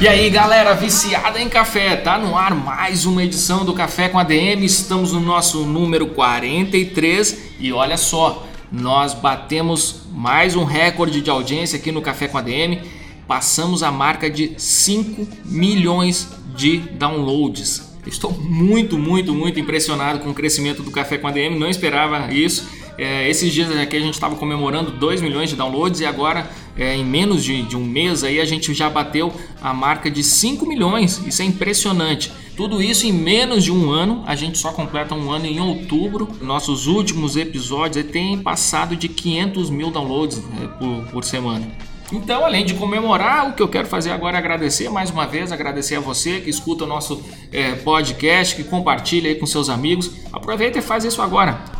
E aí galera viciada em café, tá no ar mais uma edição do Café com ADM, estamos no nosso número 43 e olha só, nós batemos mais um recorde de audiência aqui no Café com ADM. Passamos a marca de 5 milhões de downloads. Estou muito, muito, muito impressionado com o crescimento do Café com ADM. Não esperava isso. É, esses dias aqui a gente estava comemorando 2 milhões de downloads e agora, é, em menos de, de, um mês, aí a gente já bateu a marca de 5 milhões. Isso é impressionante. Tudo isso em menos de um ano. A gente só completa um ano em outubro. Nossos últimos episódios têm passado de 500 mil downloads né, por, por semana. Então, além de comemorar, o que eu quero fazer agora é agradecer mais uma vez, agradecer a você que escuta o nosso é, podcast, que compartilha aí com seus amigos. Aproveita e faz isso agora.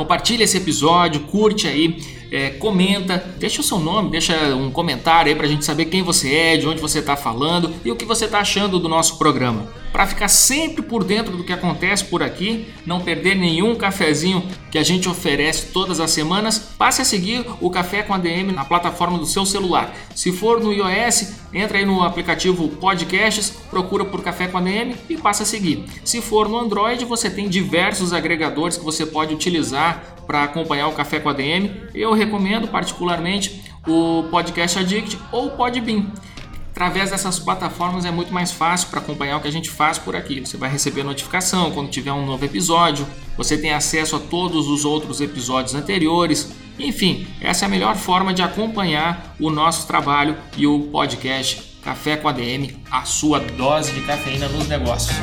Compartilha esse episódio, curte aí, é, comenta, deixa o seu nome, deixa um comentário aí pra gente saber quem você é, de onde você tá falando e o que você tá achando do nosso programa para ficar sempre por dentro do que acontece por aqui, não perder nenhum cafezinho que a gente oferece todas as semanas, passe a seguir o Café com ADM na plataforma do seu celular. Se for no iOS, entra aí no aplicativo Podcasts, procura por Café com ADM e passa a seguir. Se for no Android, você tem diversos agregadores que você pode utilizar para acompanhar o Café com ADM. Eu recomendo particularmente o Podcast Addict ou o Podbean. Através dessas plataformas é muito mais fácil para acompanhar o que a gente faz por aqui. Você vai receber notificação quando tiver um novo episódio, você tem acesso a todos os outros episódios anteriores. Enfim, essa é a melhor forma de acompanhar o nosso trabalho e o podcast Café com ADM, a sua dose de cafeína nos negócios.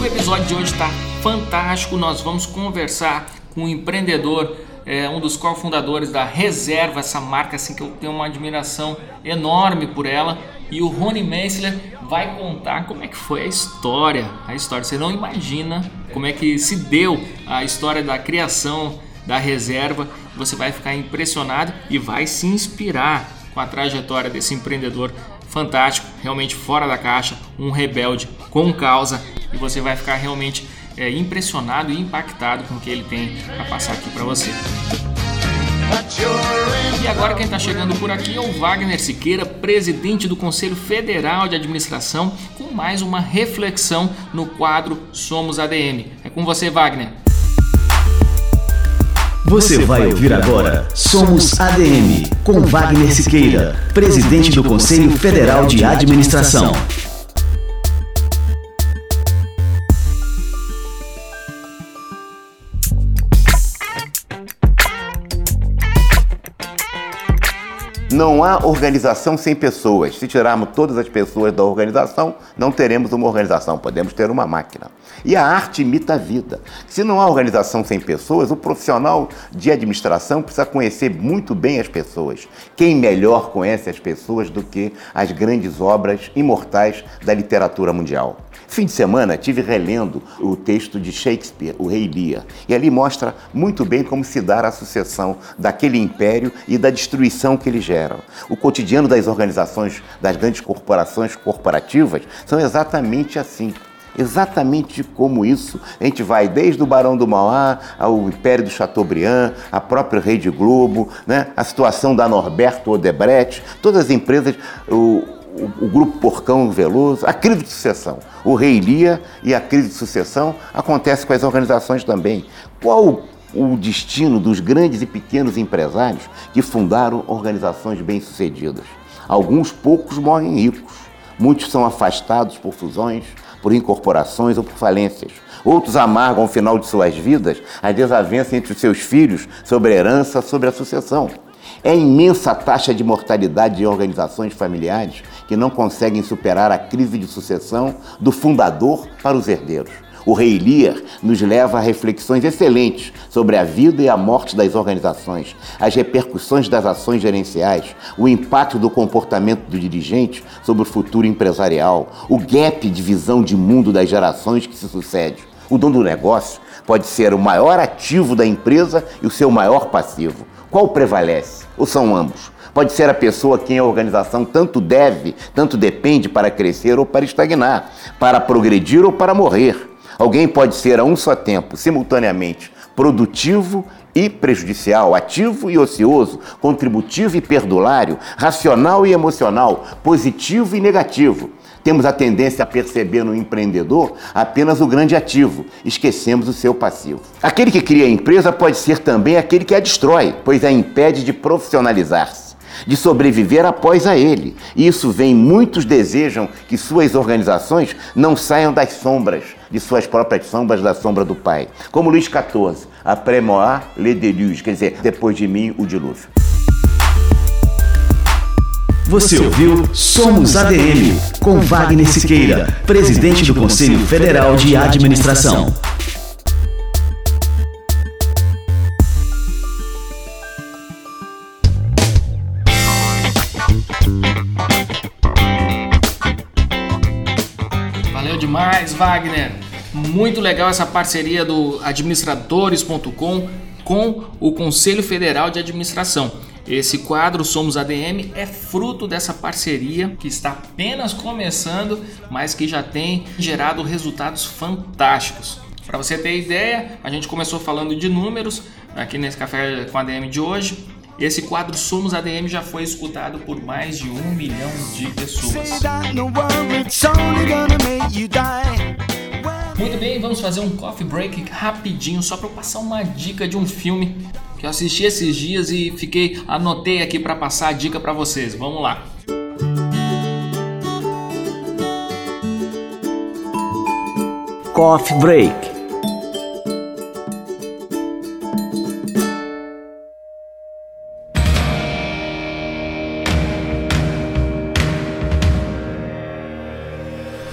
O episódio de hoje está fantástico. Nós vamos conversar com um empreendedor é um dos cofundadores da Reserva, essa marca assim que eu tenho uma admiração enorme por ela. E o Rony Meissler vai contar como é que foi a história, a história. Você não imagina como é que se deu a história da criação da Reserva. Você vai ficar impressionado e vai se inspirar com a trajetória desse empreendedor fantástico, realmente fora da caixa, um rebelde com causa e você vai ficar realmente é, impressionado e impactado com o que ele tem para passar aqui para você. E agora quem está chegando por aqui é o Wagner Siqueira, presidente do Conselho Federal de Administração, com mais uma reflexão no quadro Somos ADM. É com você, Wagner. Você vai ouvir agora Somos ADM, com Wagner Siqueira, presidente do Conselho Federal de Administração. Não há organização sem pessoas. Se tirarmos todas as pessoas da organização, não teremos uma organização, podemos ter uma máquina. E a arte imita a vida. Se não há organização sem pessoas, o profissional de administração precisa conhecer muito bem as pessoas. Quem melhor conhece as pessoas do que as grandes obras imortais da literatura mundial? Fim de semana tive relendo o texto de Shakespeare, O Rei Lear, e ali mostra muito bem como se dá a sucessão daquele império e da destruição que ele gera. O cotidiano das organizações, das grandes corporações corporativas, são exatamente assim exatamente como isso. A gente vai desde o Barão do Mauá ao Império do Chateaubriand, a própria Rede Globo, né? a situação da Norberto Odebrecht, todas as empresas, o, o, o, grupo Porcão Veloso, a crise de sucessão. O Rei Lia e a crise de sucessão acontece com as organizações também. Qual o destino dos grandes e pequenos empresários que fundaram organizações bem-sucedidas? Alguns poucos morrem ricos, muitos são afastados por fusões, por incorporações ou por falências. Outros amargam o final de suas vidas a desavença entre os seus filhos sobre a herança, sobre a sucessão. É imensa a taxa de mortalidade em organizações familiares que não conseguem superar a crise de sucessão do fundador para os herdeiros. O Rei Lear nos leva a reflexões excelentes sobre a vida e a morte das organizações, as repercussões das ações gerenciais, o impacto do comportamento do dirigente sobre o futuro empresarial, o gap de visão de mundo das gerações que se sucede. O dono do negócio pode ser o maior ativo da empresa e o seu maior passivo. Qual prevalece? Ou são ambos? Pode ser a pessoa quem a organização tanto deve, tanto depende para crescer ou para estagnar, para progredir ou para morrer. Alguém pode ser a um só tempo, simultaneamente, produtivo e prejudicial, ativo e ocioso, contributivo e perdulário, racional e emocional, positivo e negativo. Temos a tendência a perceber no empreendedor apenas o grande ativo, esquecemos o seu passivo. Aquele que cria a empresa pode ser também aquele que a destrói, pois a impede de profissionalizar-se de sobreviver após a ele. Isso vem, muitos desejam que suas organizações não saiam das sombras, de suas próprias sombras, da sombra do Pai. Como Luís XIV, après moi le déluge, quer dizer, depois de mim o dilúvio. Você ouviu Somos ADM, com Wagner Siqueira, presidente do Conselho Federal de Administração. demais, Wagner. Muito legal essa parceria do administradores.com com o Conselho Federal de Administração. Esse quadro Somos ADM é fruto dessa parceria que está apenas começando, mas que já tem gerado resultados fantásticos. Para você ter ideia, a gente começou falando de números aqui nesse café com ADM de hoje. Esse quadro Somos ADM já foi escutado por mais de um milhão de pessoas. Muito bem, vamos fazer um coffee break rapidinho só para passar uma dica de um filme que eu assisti esses dias e fiquei anotei aqui para passar a dica para vocês. Vamos lá. Coffee Break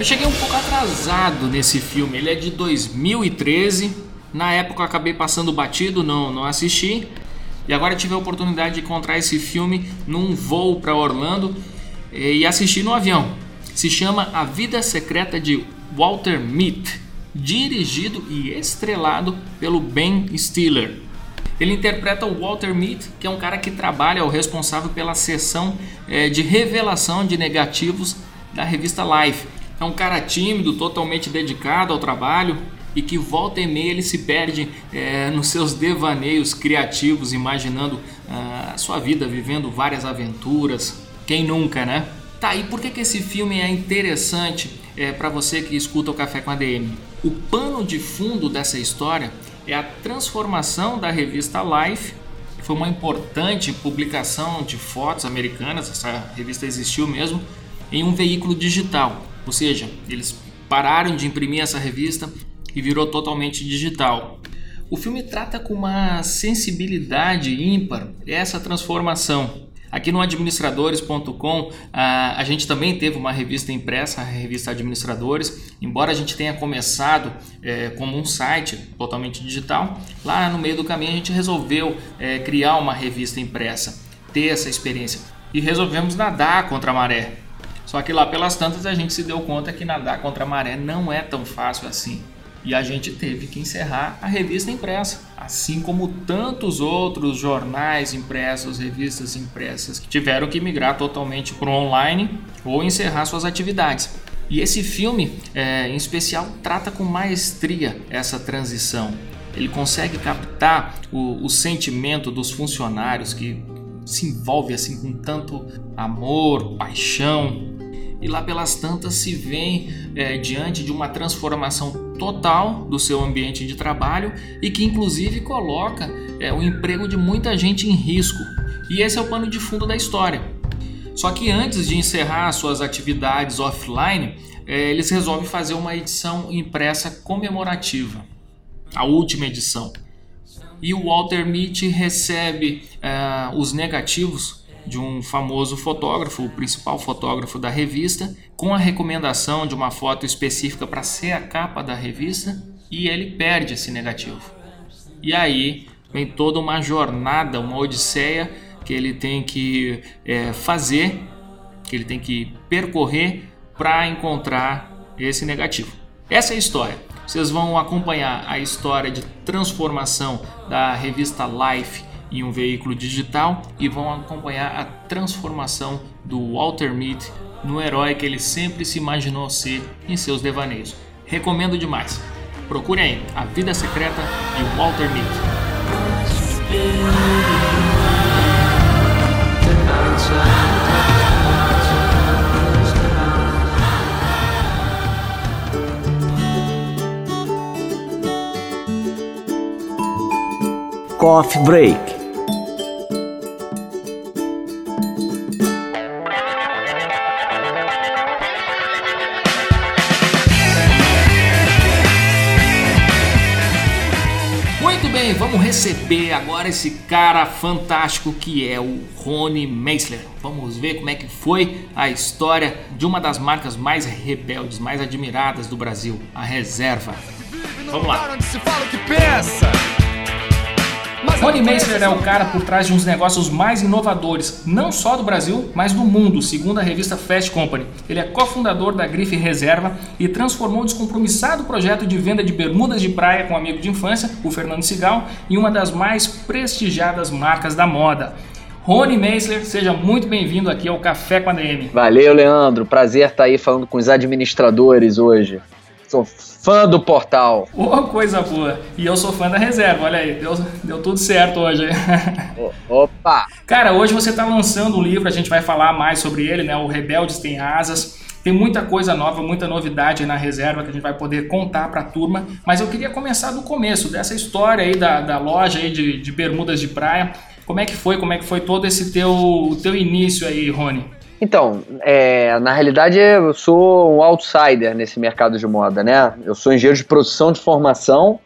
Eu cheguei um pouco atrasado nesse filme. Ele é de 2013. Na época eu acabei passando batido, não, não assisti. E agora tive a oportunidade de encontrar esse filme num voo para Orlando e assistir no avião. Se chama A Vida Secreta de Walter Mitty, dirigido e estrelado pelo Ben Stiller. Ele interpreta o Walter Mitty, que é um cara que trabalha, é o responsável pela seção é, de revelação de negativos da revista Life. É um cara tímido, totalmente dedicado ao trabalho e que volta e meia ele se perde é, nos seus devaneios criativos, imaginando ah, a sua vida, vivendo várias aventuras. Quem nunca, né? Tá, e por que, que esse filme é interessante é, para você que escuta o Café com a DM? O pano de fundo dessa história é a transformação da revista Life, que foi uma importante publicação de fotos americanas, essa revista existiu mesmo, em um veículo digital. Ou seja, eles pararam de imprimir essa revista e virou totalmente digital. O filme trata com uma sensibilidade ímpar essa transformação. Aqui no administradores.com a, a gente também teve uma revista impressa, a revista Administradores. Embora a gente tenha começado é, como um site totalmente digital, lá no meio do caminho a gente resolveu é, criar uma revista impressa, ter essa experiência e resolvemos nadar contra a maré. Só que lá pelas tantas a gente se deu conta que nadar contra a maré não é tão fácil assim. E a gente teve que encerrar a revista impressa, assim como tantos outros jornais impressos, revistas impressas que tiveram que migrar totalmente para o online ou encerrar suas atividades. E esse filme, é, em especial, trata com maestria essa transição. Ele consegue captar o, o sentimento dos funcionários que se envolve assim com tanto amor, paixão, e lá pelas tantas se vem é, diante de uma transformação total do seu ambiente de trabalho e que inclusive coloca é, o emprego de muita gente em risco. E esse é o pano de fundo da história. Só que antes de encerrar suas atividades offline, é, eles resolvem fazer uma edição impressa comemorativa, a última edição. E o Walter Mitty recebe é, os negativos de um famoso fotógrafo, o principal fotógrafo da revista, com a recomendação de uma foto específica para ser a capa da revista e ele perde esse negativo. E aí vem toda uma jornada, uma odisseia que ele tem que é, fazer, que ele tem que percorrer para encontrar esse negativo. Essa é a história. Vocês vão acompanhar a história de transformação da revista Life em um veículo digital e vão acompanhar a transformação do Walter Mead no herói que ele sempre se imaginou ser em seus devaneios. Recomendo demais. Procurem aí A Vida Secreta de Walter Mead. Coffee Break receber agora esse cara fantástico que é o Rony Meisler. Vamos ver como é que foi a história de uma das marcas mais rebeldes, mais admiradas do Brasil, a Reserva. Vamos lá. Rony Meisler é o cara por trás de uns negócios mais inovadores, não só do Brasil, mas do mundo, segundo a revista Fast Company. Ele é cofundador da Grife Reserva e transformou o descompromissado projeto de venda de bermudas de praia com um amigo de infância, o Fernando Sigal, em uma das mais prestigiadas marcas da moda. Rony Meisler, seja muito bem-vindo aqui ao Café com a DM. Valeu, Leandro. Prazer estar aí falando com os administradores hoje. Sou fã do portal. Oh, coisa boa. E eu sou fã da reserva, olha aí, deu, deu tudo certo hoje. Opa! Cara, hoje você está lançando um livro, a gente vai falar mais sobre ele, né? O Rebeldes Tem Asas. Tem muita coisa nova, muita novidade na reserva que a gente vai poder contar para a turma, mas eu queria começar do começo, dessa história aí da, da loja aí de, de bermudas de praia. Como é que foi? Como é que foi todo esse teu, teu início aí, Rony? Então, é, na realidade eu sou um outsider nesse mercado de moda, né? Eu sou engenheiro de produção de formação,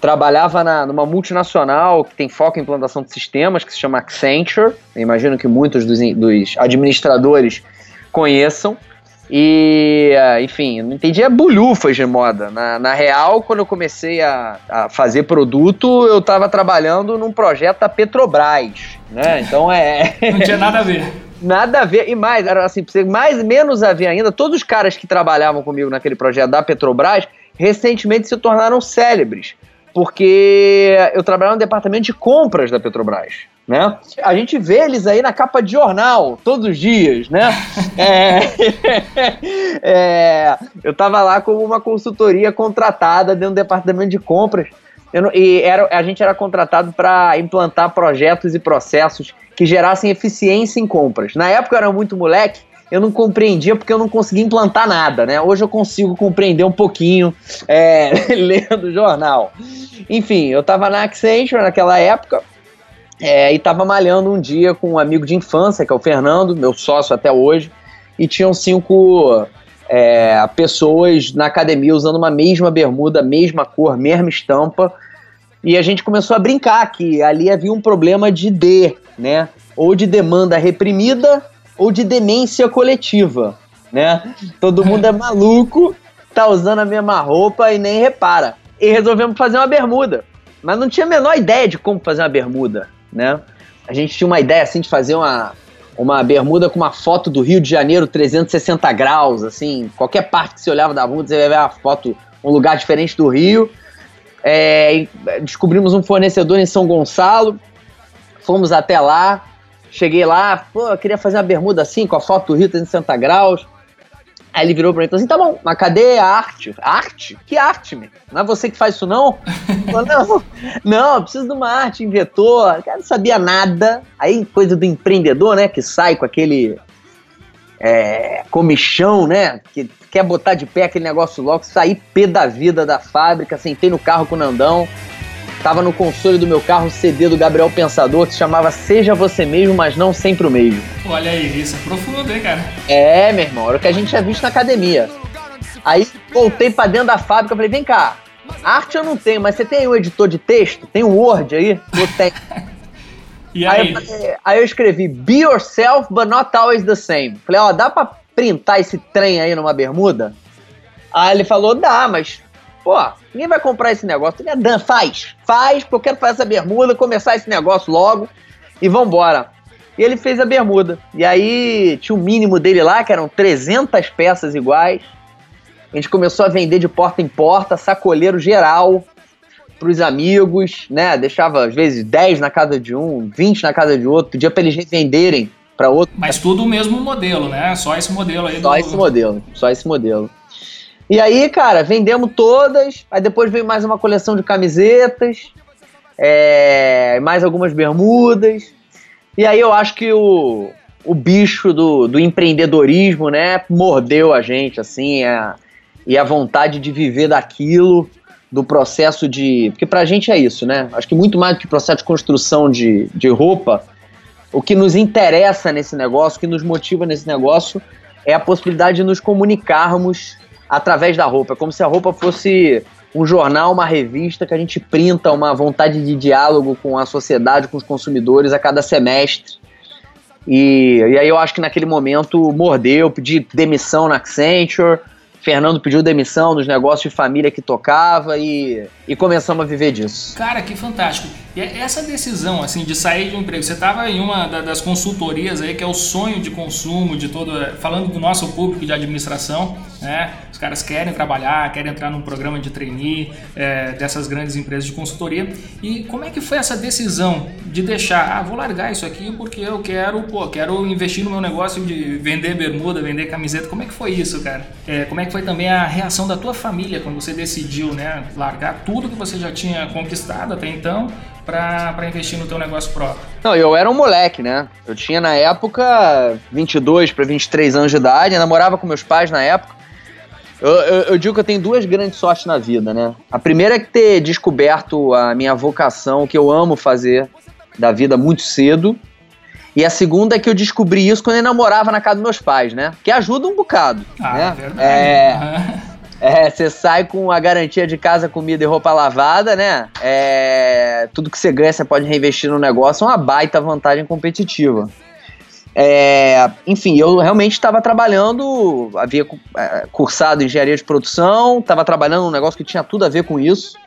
trabalhava na, numa multinacional que tem foco em implantação de sistemas, que se chama Accenture. Eu imagino que muitos dos, dos administradores conheçam. E, enfim, não entendia bulhufas de moda. Na, na real, quando eu comecei a, a fazer produto, eu estava trabalhando num projeto da Petrobras, né? Então é... Não tinha nada a ver. Nada a ver. E mais, era assim, mais menos a ver ainda, todos os caras que trabalhavam comigo naquele projeto da Petrobras recentemente se tornaram célebres. Porque eu trabalhava no departamento de compras da Petrobras. Né? A gente vê eles aí na capa de jornal todos os dias, né? é, é, eu estava lá como uma consultoria contratada dentro do departamento de compras não, e era, a gente era contratado para implantar projetos e processos que gerassem eficiência em compras. Na época eu era muito moleque, eu não compreendia porque eu não conseguia implantar nada, né? Hoje eu consigo compreender um pouquinho é, lendo jornal. Enfim, eu estava na Accenture naquela época é, e estava malhando um dia com um amigo de infância, que é o Fernando, meu sócio até hoje, e tinham cinco é, pessoas na academia usando uma mesma bermuda, mesma cor, mesma estampa, e a gente começou a brincar que ali havia um problema de D, né? Ou de demanda reprimida ou de demência coletiva, né? Todo mundo é maluco, tá usando a mesma roupa e nem repara. E resolvemos fazer uma bermuda. Mas não tinha a menor ideia de como fazer uma bermuda, né? A gente tinha uma ideia assim de fazer uma, uma bermuda com uma foto do Rio de Janeiro 360 graus, assim, qualquer parte que você olhava da bermuda, você vai ver a foto, um lugar diferente do Rio. É, descobrimos um fornecedor em São Gonçalo, fomos até lá, cheguei lá, pô, eu queria fazer uma bermuda assim, com a foto do Rio 360 graus. Aí ele virou pra mim e falou assim: tá bom, mas cadê a arte? Arte? Que arte, meu? Não é você que faz isso, não? falei, não, não, eu preciso de uma arte, inventor. Cara não sabia nada. Aí, coisa do empreendedor, né? Que sai com aquele é, comichão, né? Que quer botar de pé aquele negócio logo, sair pé da vida da fábrica, sentei no carro com o Nandão. Tava no console do meu carro o CD do Gabriel Pensador que se chamava Seja Você Mesmo, mas não sempre o mesmo. Olha aí, isso é profundo, hein, cara? É, meu irmão, era o que a gente tinha visto na academia. Aí voltei pra dentro da fábrica e falei, vem cá, arte eu não tenho, mas você tem um editor de texto? Tem um Word aí? Eu tenho. E aí? Aí, aí eu escrevi, be yourself, but not always the same. Falei, ó, dá pra printar esse trem aí numa bermuda? Aí ele falou, dá, mas, pô, ninguém vai comprar esse negócio. Falei, Dan, faz, faz, porque eu quero fazer essa bermuda, começar esse negócio logo e vambora. E ele fez a bermuda. E aí tinha o mínimo dele lá, que eram 300 peças iguais. A gente começou a vender de porta em porta, sacoleiro geral para os amigos, né? Deixava às vezes 10 na casa de um, 20 na casa de outro, pedia para eles venderem para outro. Mas tudo o mesmo modelo, né? Só esse modelo aí. Só do... esse modelo, só esse modelo. E aí, cara, vendemos todas. Aí depois veio mais uma coleção de camisetas, é, mais algumas bermudas. E aí eu acho que o, o bicho do, do empreendedorismo, né, mordeu a gente, assim, a, e a vontade de viver daquilo, do processo de. Porque pra gente é isso, né? Acho que muito mais do que processo de construção de, de roupa, o que nos interessa nesse negócio, o que nos motiva nesse negócio, é a possibilidade de nos comunicarmos através da roupa. É como se a roupa fosse um jornal, uma revista que a gente printa uma vontade de diálogo com a sociedade, com os consumidores a cada semestre. E, e aí eu acho que naquele momento mordeu, pedi demissão na Accenture, Fernando pediu demissão dos negócios de família que tocava e, e começamos a viver disso. Cara, que fantástico. E é essa decisão, assim, de sair de um emprego, você estava em uma das consultorias aí, que é o sonho de consumo de todo, falando do nosso público de administração, né? Caras querem trabalhar, querem entrar num programa de trainee é, dessas grandes empresas de consultoria. E como é que foi essa decisão de deixar, ah, vou largar isso aqui porque eu quero, pô, quero investir no meu negócio de vender bermuda, vender camiseta. Como é que foi isso, cara? É, como é que foi também a reação da tua família quando você decidiu, né, largar tudo que você já tinha conquistado até então para investir no teu negócio próprio? Não, eu era um moleque, né? Eu tinha na época 22 para 23 anos de idade, namorava com meus pais na época. Eu, eu, eu, digo que eu tenho duas grandes sortes na vida, né? A primeira é ter descoberto a minha vocação, que eu amo fazer da vida muito cedo. E a segunda é que eu descobri isso quando eu namorava na casa dos meus pais, né? Que ajuda um bocado. Ah, né? verdade. É. É, você sai com a garantia de casa, comida e roupa lavada, né? É, tudo que você ganha você pode reinvestir no negócio, é uma baita vantagem competitiva. É, enfim, eu realmente estava trabalhando, havia é, cursado engenharia de produção, estava trabalhando num negócio que tinha tudo a ver com isso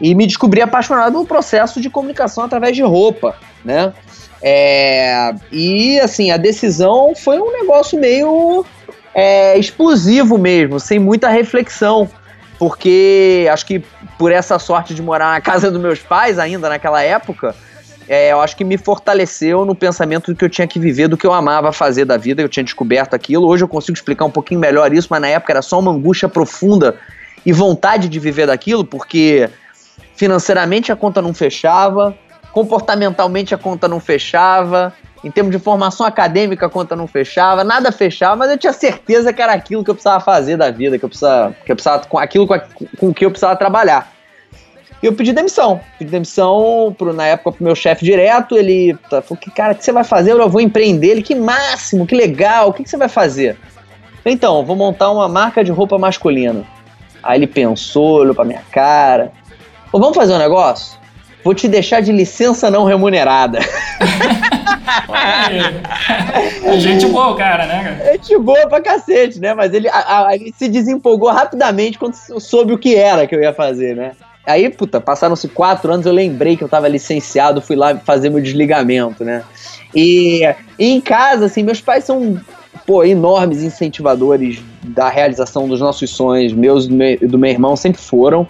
e me descobri apaixonado no processo de comunicação através de roupa, né? É, e assim, a decisão foi um negócio meio é, explosivo mesmo, sem muita reflexão, porque acho que por essa sorte de morar na casa dos meus pais ainda naquela época, é, eu acho que me fortaleceu no pensamento do que eu tinha que viver, do que eu amava fazer da vida, eu tinha descoberto aquilo. Hoje eu consigo explicar um pouquinho melhor isso, mas na época era só uma angústia profunda e vontade de viver daquilo, porque financeiramente a conta não fechava, comportamentalmente a conta não fechava, em termos de formação acadêmica a conta não fechava, nada fechava, mas eu tinha certeza que era aquilo que eu precisava fazer da vida, que eu precisava, que eu precisava com aquilo com, o que eu precisava trabalhar. E eu pedi demissão. Pedi demissão pro, na época pro meu chefe direto. Ele falou: que cara, o que você vai fazer? Eu vou empreender. Ele, que máximo, que legal, o que, que você vai fazer? Então, vou montar uma marca de roupa masculina. Aí ele pensou, olhou pra minha cara. Vamos fazer um negócio? Vou te deixar de licença não remunerada. é gente boa, cara, né? Cara? Gente boa pra cacete, né? Mas ele, a, a, ele se desempolgou rapidamente quando soube o que era que eu ia fazer, né? Aí, puta, passaram-se quatro anos, eu lembrei que eu tava licenciado, fui lá fazer meu desligamento, né? E, e em casa, assim, meus pais são, pô, enormes incentivadores da realização dos nossos sonhos, meus e do meu, irmão sempre foram.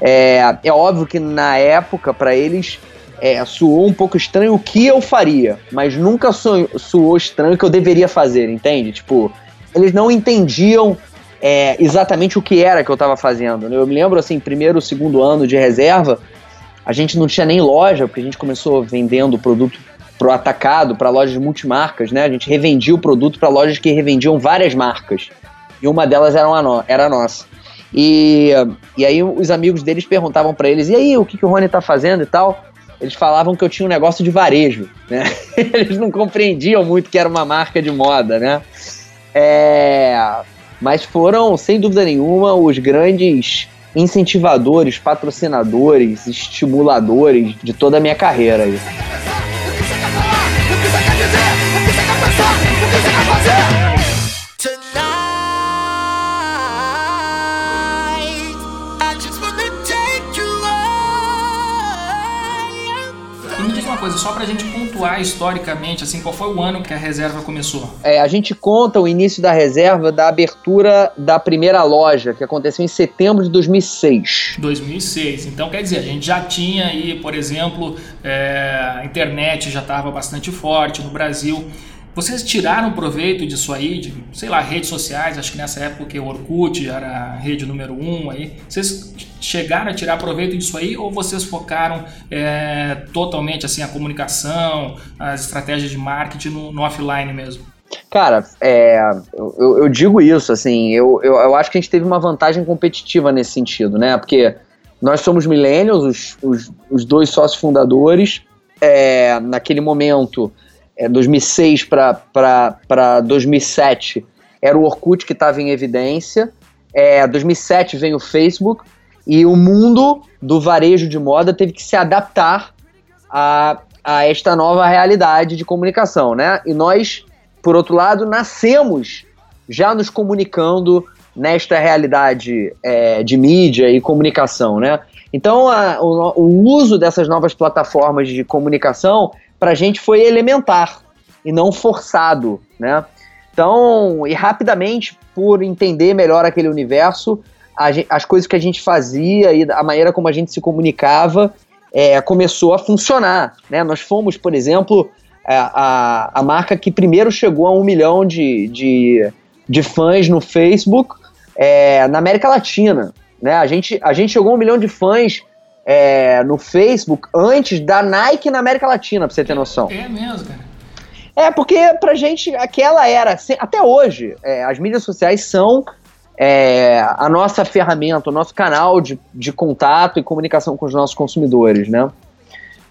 É, é óbvio que na época, para eles, é, soou um pouco estranho o que eu faria, mas nunca soou estranho o que eu deveria fazer, entende? Tipo, eles não entendiam é, exatamente o que era que eu estava fazendo. Né? Eu me lembro, assim, primeiro, segundo ano de reserva, a gente não tinha nem loja, porque a gente começou vendendo produto pro atacado, para lojas multimarcas, né? A gente revendia o produto para lojas que revendiam várias marcas. E uma delas era, uma era a nossa. E, e aí os amigos deles perguntavam para eles, e aí, o que, que o Rony tá fazendo e tal? Eles falavam que eu tinha um negócio de varejo, né? Eles não compreendiam muito que era uma marca de moda, né? É, mas foram, sem dúvida nenhuma, os grandes incentivadores, patrocinadores, estimuladores de toda a minha carreira. Aí. só pra gente pontuar historicamente, assim, qual foi o ano que a reserva começou? É, a gente conta o início da reserva da abertura da primeira loja, que aconteceu em setembro de 2006. 2006. Então, quer dizer, a gente já tinha aí, por exemplo, é, a internet já estava bastante forte no Brasil. Vocês tiraram proveito disso aí, de, sei lá, redes sociais, acho que nessa época o Orkut era a rede número um aí. Vocês chegaram a tirar proveito disso aí ou vocês focaram é, totalmente assim a comunicação, as estratégias de marketing no, no offline mesmo? Cara, é, eu, eu, digo isso, assim, eu, eu, eu, acho que a gente teve uma vantagem competitiva nesse sentido, né? Porque nós somos millennials, os, os, os dois sócios fundadores, é, naquele momento é, 2006 para 2007 era o Orkut que estava em evidência. É, 2007 vem o Facebook e o mundo do varejo de moda teve que se adaptar a, a esta nova realidade de comunicação, né? E nós, por outro lado, nascemos já nos comunicando nesta realidade é, de mídia e comunicação, né? Então, a, o, o uso dessas novas plataformas de comunicação para a gente foi elementar e não forçado, né? Então, e rapidamente, por entender melhor aquele universo, gente, as coisas que a gente fazia e a maneira como a gente se comunicava é, começou a funcionar. Né? Nós fomos, por exemplo, a, a, a, marca que primeiro chegou a um milhão de, de, de fãs no Facebook é, na América Latina. Né? A, gente, a gente chegou a um milhão de fãs é, no Facebook antes da Nike na América Latina, pra você ter noção. É mesmo, cara. É, porque pra gente aquela era, até hoje, é, as mídias sociais são é, a nossa ferramenta, o nosso canal de, de contato e comunicação com os nossos consumidores, né?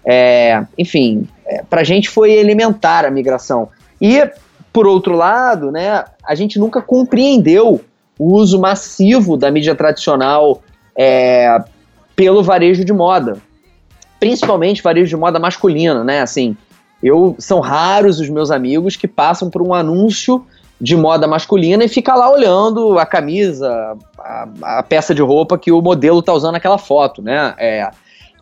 É, enfim, é, pra gente foi elementar a migração. E, por outro lado, né, a gente nunca compreendeu o uso massivo da mídia tradicional é, pelo varejo de moda. Principalmente varejo de moda masculino, né? Assim, eu são raros os meus amigos que passam por um anúncio de moda masculina e fica lá olhando a camisa, a, a peça de roupa que o modelo tá usando naquela foto, né? É,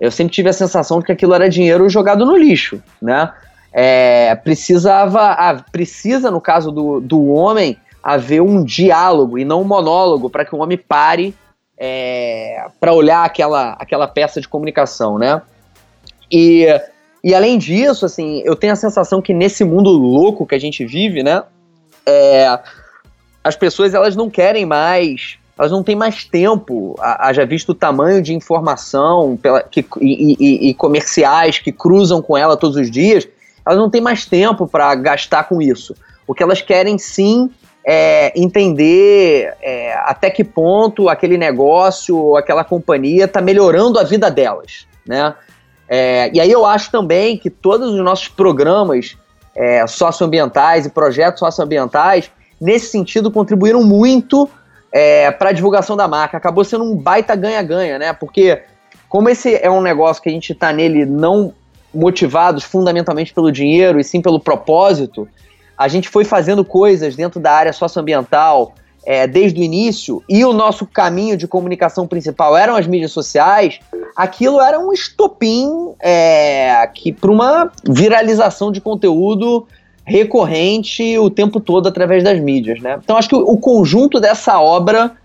eu sempre tive a sensação de que aquilo era dinheiro jogado no lixo, né? É, precisava, precisa no caso do, do homem haver um diálogo e não um monólogo para que o homem pare é, para olhar aquela, aquela peça de comunicação, né? E, e além disso, assim, eu tenho a sensação que nesse mundo louco que a gente vive, né? É, as pessoas elas não querem mais, elas não têm mais tempo, haja visto o tamanho de informação pela, que, e, e, e comerciais que cruzam com ela todos os dias, elas não têm mais tempo para gastar com isso. O que elas querem sim é, entender é, até que ponto aquele negócio ou aquela companhia está melhorando a vida delas, né? É, e aí eu acho também que todos os nossos programas é, socioambientais e projetos socioambientais, nesse sentido, contribuíram muito é, para a divulgação da marca. Acabou sendo um baita ganha-ganha, né? Porque como esse é um negócio que a gente está nele não motivados fundamentalmente pelo dinheiro e sim pelo propósito, a gente foi fazendo coisas dentro da área socioambiental é, desde o início e o nosso caminho de comunicação principal eram as mídias sociais, aquilo era um estopim é, para uma viralização de conteúdo recorrente o tempo todo através das mídias, né? Então acho que o conjunto dessa obra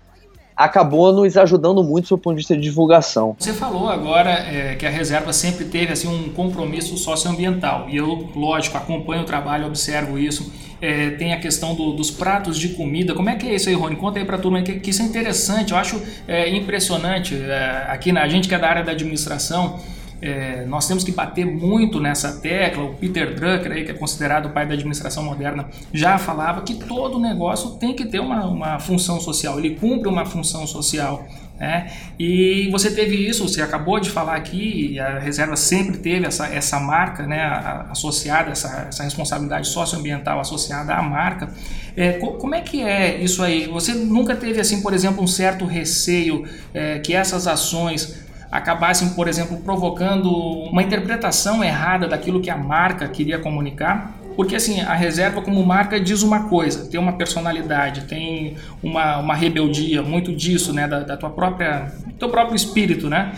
acabou nos ajudando muito do ponto de vista de divulgação. Você falou agora é, que a reserva sempre teve assim um compromisso socioambiental e eu, lógico, acompanho o trabalho, observo isso. É, tem a questão do, dos pratos de comida. Como é que é isso aí, Rony? Conta aí para a turma que, que, isso é interessante. Eu acho é, impressionante. É, aqui na a gente que é da área da administração é, nós temos que bater muito nessa tecla. O Peter Drucker, aí, que é considerado o pai da administração moderna, já falava que todo negócio tem que ter uma, uma função social, ele cumpre uma função social. Né? E você teve isso, você acabou de falar aqui, e a reserva sempre teve essa, essa marca né, associada, essa, essa responsabilidade socioambiental associada à marca. É, como é que é isso aí? Você nunca teve, assim, por exemplo, um certo receio é, que essas ações acabassem, por exemplo, provocando uma interpretação errada daquilo que a marca queria comunicar. Porque assim, a reserva como marca diz uma coisa, tem uma personalidade, tem uma, uma rebeldia, muito disso, né, da, da tua própria, teu próprio espírito, né?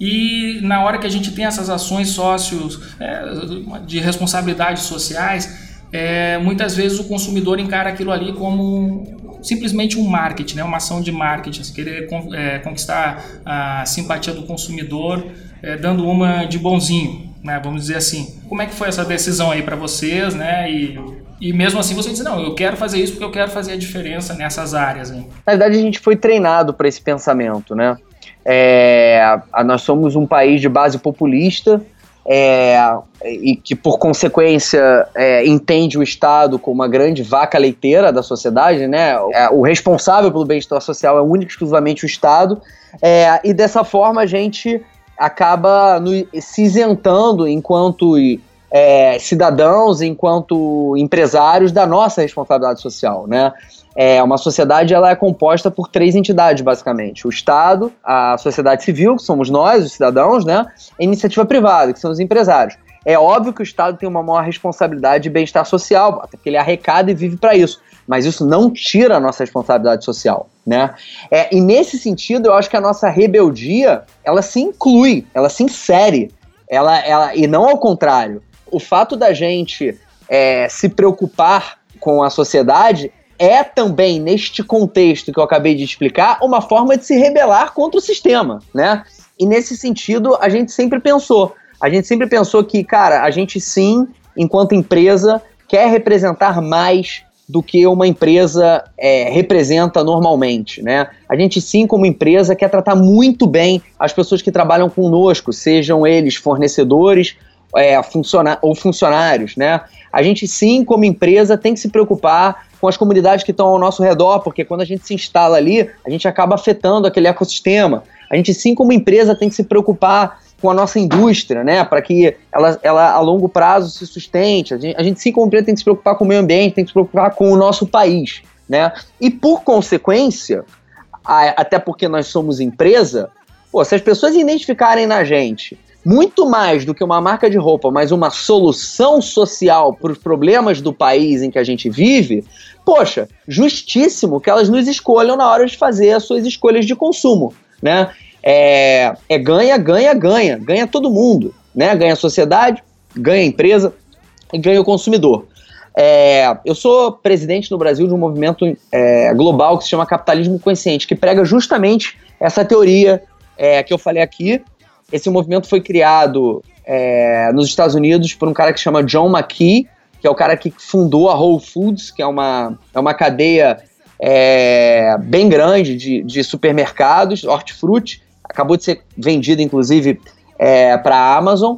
E na hora que a gente tem essas ações sócios é, de responsabilidades sociais, é, muitas vezes o consumidor encara aquilo ali como simplesmente um marketing, né? uma ação de marketing, assim, querer é, conquistar a simpatia do consumidor, é, dando uma de bonzinho, né? vamos dizer assim. Como é que foi essa decisão aí para vocês, né? E, e mesmo assim você diz, não, eu quero fazer isso porque eu quero fazer a diferença nessas áreas. Hein? Na verdade a gente foi treinado para esse pensamento, né? É, nós somos um país de base populista, é, e que, por consequência, é, entende o Estado como uma grande vaca leiteira da sociedade, né? É, o responsável pelo bem-estar social é único exclusivamente o Estado, é, e dessa forma a gente acaba no, se isentando enquanto é, cidadãos, enquanto empresários da nossa responsabilidade social, né? É, uma sociedade ela é composta por três entidades, basicamente. O Estado, a sociedade civil, que somos nós, os cidadãos, né? a iniciativa privada, que são os empresários. É óbvio que o Estado tem uma maior responsabilidade de bem-estar social, porque ele arrecada e vive para isso. Mas isso não tira a nossa responsabilidade social, né? É, e nesse sentido, eu acho que a nossa rebeldia, ela se inclui, ela se insere, ela, ela, e não ao contrário. O fato da gente é, se preocupar com a sociedade é também, neste contexto que eu acabei de explicar, uma forma de se rebelar contra o sistema, né? E nesse sentido, a gente sempre pensou. A gente sempre pensou que, cara, a gente sim, enquanto empresa, quer representar mais do que uma empresa é, representa normalmente, né? A gente sim, como empresa, quer tratar muito bem as pessoas que trabalham conosco, sejam eles fornecedores é, funciona ou funcionários, né? A gente sim, como empresa, tem que se preocupar com as comunidades que estão ao nosso redor, porque quando a gente se instala ali, a gente acaba afetando aquele ecossistema. A gente, sim, como empresa, tem que se preocupar com a nossa indústria, né, para que ela, ela a longo prazo se sustente. A gente, a gente, sim, como empresa, tem que se preocupar com o meio ambiente, tem que se preocupar com o nosso país, né, e por consequência, a, até porque nós somos empresa, pô, se as pessoas identificarem na gente muito mais do que uma marca de roupa, mas uma solução social para os problemas do país em que a gente vive, poxa, justíssimo que elas nos escolham na hora de fazer as suas escolhas de consumo, né? É, é ganha, ganha, ganha, ganha todo mundo, né? Ganha a sociedade, ganha a empresa e ganha o consumidor. É, eu sou presidente no Brasil de um movimento é, global que se chama Capitalismo Consciente, que prega justamente essa teoria é, que eu falei aqui, esse movimento foi criado é, nos Estados Unidos por um cara que chama John McKee, que é o cara que fundou a Whole Foods, que é uma, é uma cadeia é, bem grande de, de supermercados, hortifruti, acabou de ser vendida, inclusive, é, para a Amazon.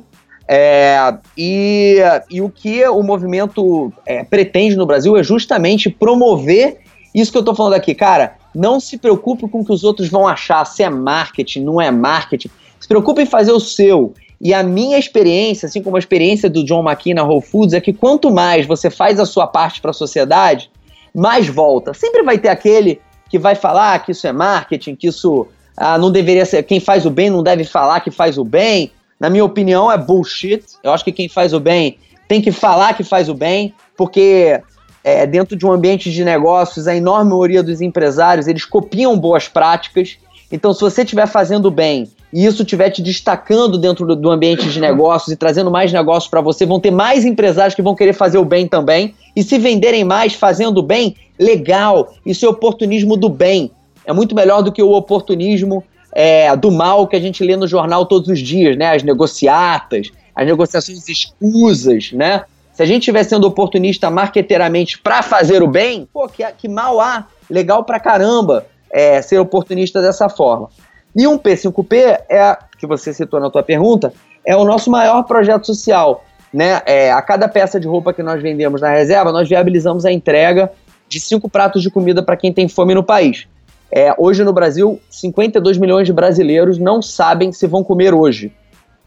É, e, e o que o movimento é, pretende no Brasil é justamente promover isso que eu estou falando aqui. Cara, não se preocupe com o que os outros vão achar, se é marketing, não é marketing. Se preocupe em fazer o seu. E a minha experiência, assim como a experiência do John McKee na Whole Foods, é que quanto mais você faz a sua parte para a sociedade, mais volta. Sempre vai ter aquele que vai falar que isso é marketing, que isso ah, não deveria ser. Quem faz o bem não deve falar que faz o bem. Na minha opinião, é bullshit. Eu acho que quem faz o bem tem que falar que faz o bem, porque é, dentro de um ambiente de negócios, a enorme maioria dos empresários eles copiam boas práticas. Então, se você estiver fazendo bem e isso estiver te destacando dentro do, ambiente de negócios e trazendo mais negócios para você, vão ter mais empresários que vão querer fazer o bem também. E se venderem mais fazendo bem, legal. Isso é oportunismo do bem. É muito melhor do que o oportunismo é, do mal que a gente lê no jornal todos os dias, né? As negociatas, as negociações escusas, né? Se a gente estiver sendo oportunista marqueteiramente para fazer o bem, pô, que, que mal há. Legal pra caramba é, ser oportunista dessa forma. E um P5P é, que você citou na tua pergunta, é o nosso maior projeto social. Né? É, a cada peça de roupa que nós vendemos na reserva, nós viabilizamos a entrega de cinco pratos de comida para quem tem fome no país. É, hoje no Brasil, 52 milhões de brasileiros não sabem se vão comer hoje,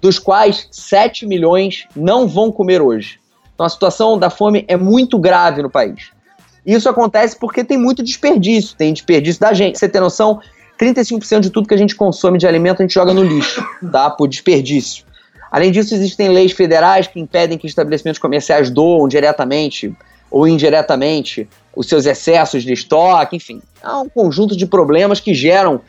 dos quais 7 milhões não vão comer hoje. Então a situação da fome é muito grave no país. Isso acontece porque tem muito desperdício, tem desperdício da gente. Você tem noção? 35% de tudo que a gente consome de alimento a gente joga no lixo, tá? Por desperdício. Além disso, existem leis federais que impedem que estabelecimentos comerciais doam diretamente ou indiretamente os seus excessos de estoque, enfim. Há um conjunto de problemas que geram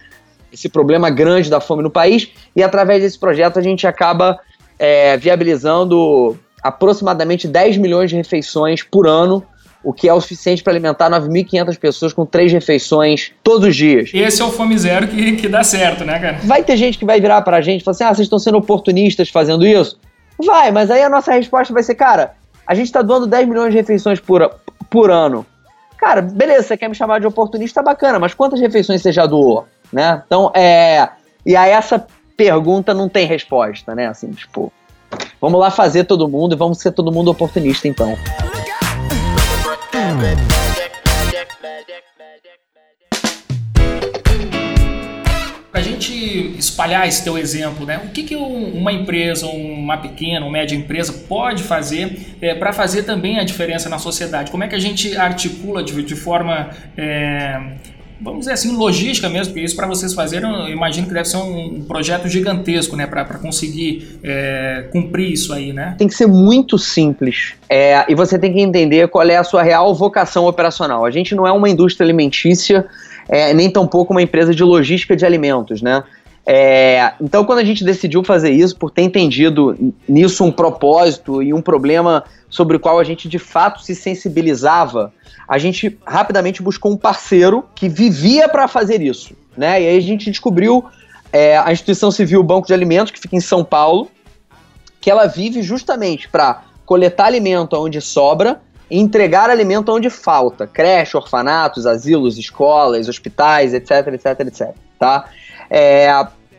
esse problema grande da fome no país, e através desse projeto a gente acaba é, viabilizando aproximadamente 10 milhões de refeições por ano o que é o suficiente para alimentar 9.500 pessoas com três refeições todos os dias. Esse é o Fome Zero que, que dá certo, né, cara? Vai ter gente que vai virar para a gente e falar assim: ah, vocês estão sendo oportunistas fazendo isso? Vai, mas aí a nossa resposta vai ser: cara, a gente está doando 10 milhões de refeições por, por ano. Cara, beleza, você quer me chamar de oportunista, bacana, mas quantas refeições você já doou? Né? Então, é. E aí essa pergunta não tem resposta, né? Assim, tipo, vamos lá fazer todo mundo e vamos ser todo mundo oportunista, então. Para a gente espalhar esse teu exemplo, né? o que, que uma empresa, uma pequena ou média empresa pode fazer é, para fazer também a diferença na sociedade? Como é que a gente articula de, de forma é, vamos dizer assim, logística mesmo, porque isso para vocês fazerem, eu imagino que deve ser um projeto gigantesco, né, para conseguir é, cumprir isso aí, né? Tem que ser muito simples é, e você tem que entender qual é a sua real vocação operacional. A gente não é uma indústria alimentícia, é, nem tampouco uma empresa de logística de alimentos, né? É, então, quando a gente decidiu fazer isso, por ter entendido nisso um propósito e um problema sobre o qual a gente de fato se sensibilizava, a gente rapidamente buscou um parceiro que vivia para fazer isso. Né? E aí a gente descobriu é, a instituição civil Banco de Alimentos, que fica em São Paulo, que ela vive justamente para coletar alimento onde sobra e entregar alimento onde falta. Creche, orfanatos, asilos, escolas, hospitais, etc, etc, etc. Tá? É,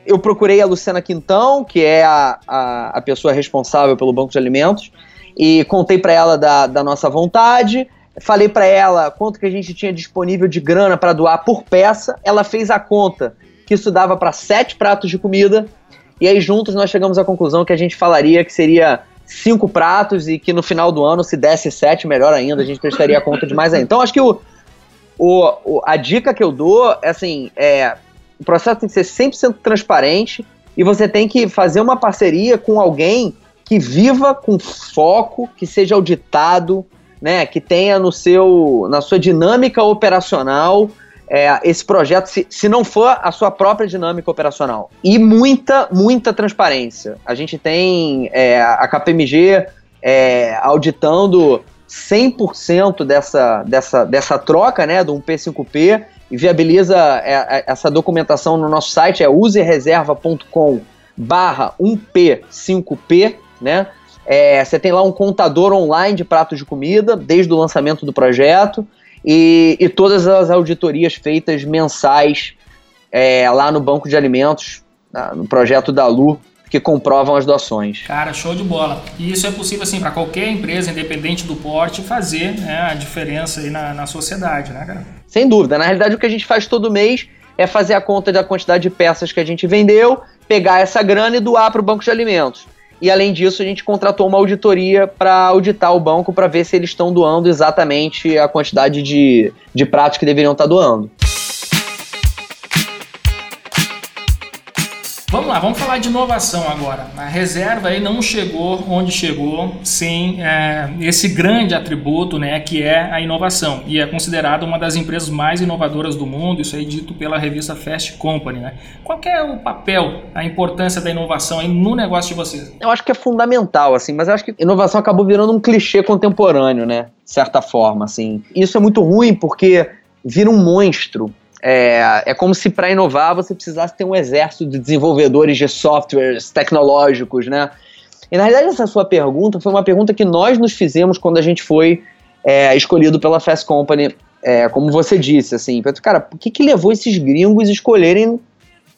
eu procurei a Luciana Quintão, que é a, a, a pessoa responsável pelo Banco de Alimentos, e contei para ela da, da nossa vontade. Falei para ela quanto que a gente tinha disponível de grana para doar por peça. Ela fez a conta que isso dava para sete pratos de comida. E aí juntos nós chegamos à conclusão que a gente falaria que seria cinco pratos e que no final do ano, se desse sete, melhor ainda, a gente prestaria conta de mais ainda. Então acho que o, o, a dica que eu dou é assim, é, o processo tem que ser 100% transparente e você tem que fazer uma parceria com alguém que viva com foco, que seja auditado, né, que tenha no seu, na sua dinâmica operacional é, esse projeto, se, se não for a sua própria dinâmica operacional. E muita, muita transparência. A gente tem é, a KPMG é, auditando 100% dessa, dessa, dessa troca né, do 1P5P e viabiliza é, é, essa documentação no nosso site, é usereserva.com barra 1P5P, né? É, você tem lá um contador online de pratos de comida, desde o lançamento do projeto, e, e todas as auditorias feitas mensais é, lá no Banco de Alimentos, no projeto da Lu, que comprovam as doações. Cara, show de bola. E isso é possível, assim, para qualquer empresa, independente do porte, fazer né, a diferença aí na, na sociedade, né, cara? Sem dúvida. Na realidade, o que a gente faz todo mês é fazer a conta da quantidade de peças que a gente vendeu, pegar essa grana e doar para o banco de alimentos. E além disso, a gente contratou uma auditoria para auditar o banco para ver se eles estão doando exatamente a quantidade de, de pratos que deveriam estar tá doando. Vamos lá, vamos falar de inovação agora. A reserva aí não chegou onde chegou sem é, esse grande atributo, né, que é a inovação e é considerada uma das empresas mais inovadoras do mundo. Isso aí dito pela revista Fast Company, né? Qual é o papel, a importância da inovação aí no negócio de vocês? Eu acho que é fundamental, assim, mas eu acho que inovação acabou virando um clichê contemporâneo, né? De certa forma, assim. Isso é muito ruim porque vira um monstro é, é como se para inovar você precisasse ter um exército de desenvolvedores de softwares tecnológicos, né? E na realidade essa sua pergunta foi uma pergunta que nós nos fizemos quando a gente foi é, escolhido pela Fast Company, é, como você disse, assim, cara, por que que levou esses gringos escolherem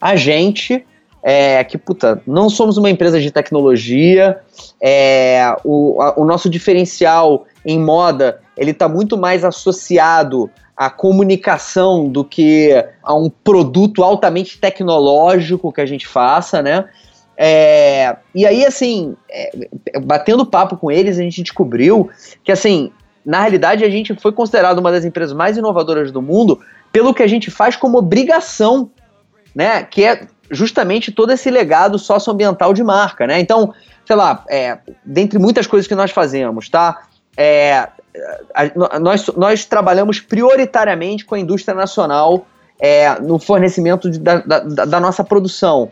a gente, é, que, puta, não somos uma empresa de tecnologia, é, o, a, o nosso diferencial em moda, ele está muito mais associado a comunicação do que a um produto altamente tecnológico que a gente faça, né? É, e aí, assim, é, batendo papo com eles, a gente descobriu que, assim, na realidade, a gente foi considerado uma das empresas mais inovadoras do mundo pelo que a gente faz como obrigação, né? Que é justamente todo esse legado socioambiental de marca, né? Então, sei lá, é, dentre muitas coisas que nós fazemos, tá? É, nós, nós trabalhamos prioritariamente com a indústria nacional é, no fornecimento de, da, da, da, nossa produção.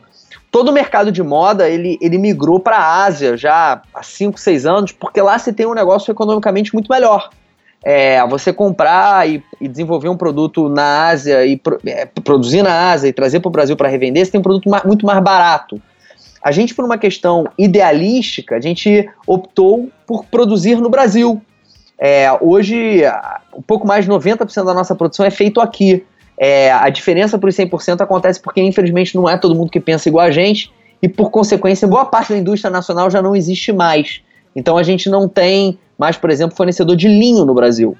Todo o mercado de moda ele, ele migrou para a Ásia já há 5, 6 anos, porque lá se tem um negócio economicamente muito melhor. É, você comprar e, e, desenvolver um produto na Ásia e pro, é, produzir na Ásia e trazer para o Brasil para revender, você tem um produto muito mais barato. A gente, por uma questão idealística, a gente optou por produzir no Brasil. É, hoje, um pouco mais de 90% da nossa produção é feito aqui. É, a diferença para os 100% acontece porque, infelizmente, não é todo mundo que pensa igual a gente e, por consequência, boa parte da indústria nacional já não existe mais. Então, a gente não tem mais, por exemplo, fornecedor de linho no Brasil.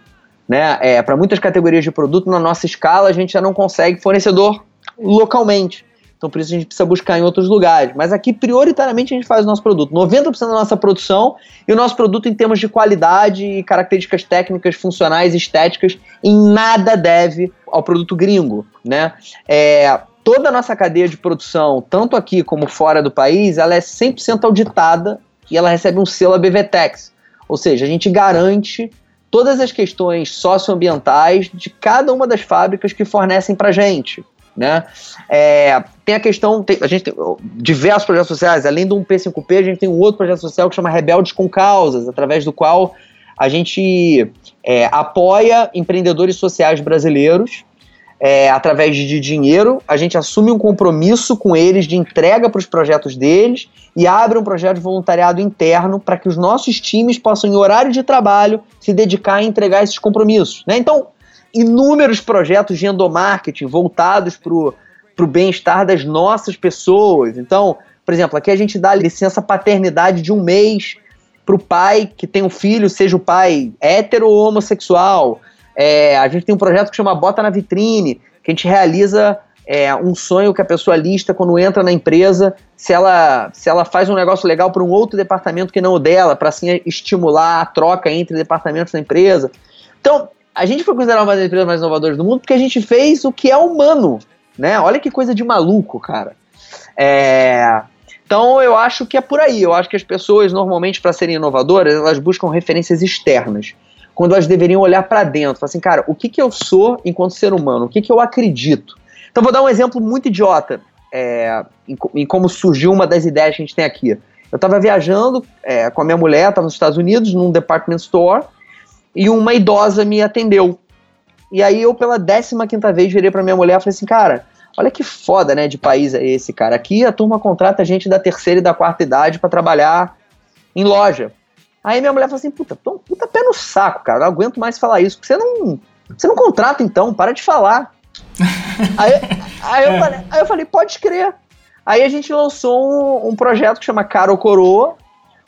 Né? É, para muitas categorias de produto, na nossa escala, a gente já não consegue fornecedor localmente. Então, por isso a gente precisa buscar em outros lugares. Mas aqui, prioritariamente, a gente faz o nosso produto. 90% da nossa produção e o nosso produto, em termos de qualidade e características técnicas, funcionais estéticas, em nada deve ao produto gringo. Né? É, toda a nossa cadeia de produção, tanto aqui como fora do país, ela é 100% auditada e ela recebe um selo ABVTEX. Ou seja, a gente garante todas as questões socioambientais de cada uma das fábricas que fornecem para gente. Né? É, tem a questão, tem, a gente tem diversos projetos sociais, além do 1P5P, a gente tem um outro projeto social que chama Rebeldes com Causas, através do qual a gente é, apoia empreendedores sociais brasileiros é, através de dinheiro, a gente assume um compromisso com eles de entrega para os projetos deles e abre um projeto de voluntariado interno para que os nossos times possam, em horário de trabalho, se dedicar a entregar esses compromissos. Né? Então, inúmeros projetos de endomarketing voltados para o bem-estar das nossas pessoas. Então, por exemplo, aqui a gente dá licença paternidade de um mês para o pai que tem um filho, seja o pai hétero ou homossexual. É, a gente tem um projeto que chama Bota na Vitrine, que a gente realiza é, um sonho que a pessoa lista quando entra na empresa, se ela, se ela faz um negócio legal para um outro departamento que não o dela, para assim estimular a troca entre departamentos da empresa. Então, a gente foi considerada uma das empresas mais inovadoras do mundo porque a gente fez o que é humano, né? Olha que coisa de maluco, cara. É... Então eu acho que é por aí. Eu acho que as pessoas normalmente para serem inovadoras elas buscam referências externas, quando elas deveriam olhar para dentro, falar assim, cara, o que que eu sou enquanto ser humano? O que que eu acredito? Então vou dar um exemplo muito idiota é, em, em, como surgiu uma das ideias que a gente tem aqui. Eu estava viajando é, com a minha mulher, estava nos Estados Unidos, num department store, e uma idosa me atendeu. E aí eu, pela 15 quinta vez, virei pra minha mulher e falei assim, cara, olha que foda, né, de país é esse, cara. Aqui a turma contrata gente da terceira e da quarta idade para trabalhar em loja. Aí minha mulher falou assim, puta, puta pé no saco, cara, não aguento mais falar isso, porque você não, você não contrata então, para de falar. aí, aí, eu falei, aí eu falei, pode crer. Aí a gente lançou um, um projeto que chama Caro Coroa,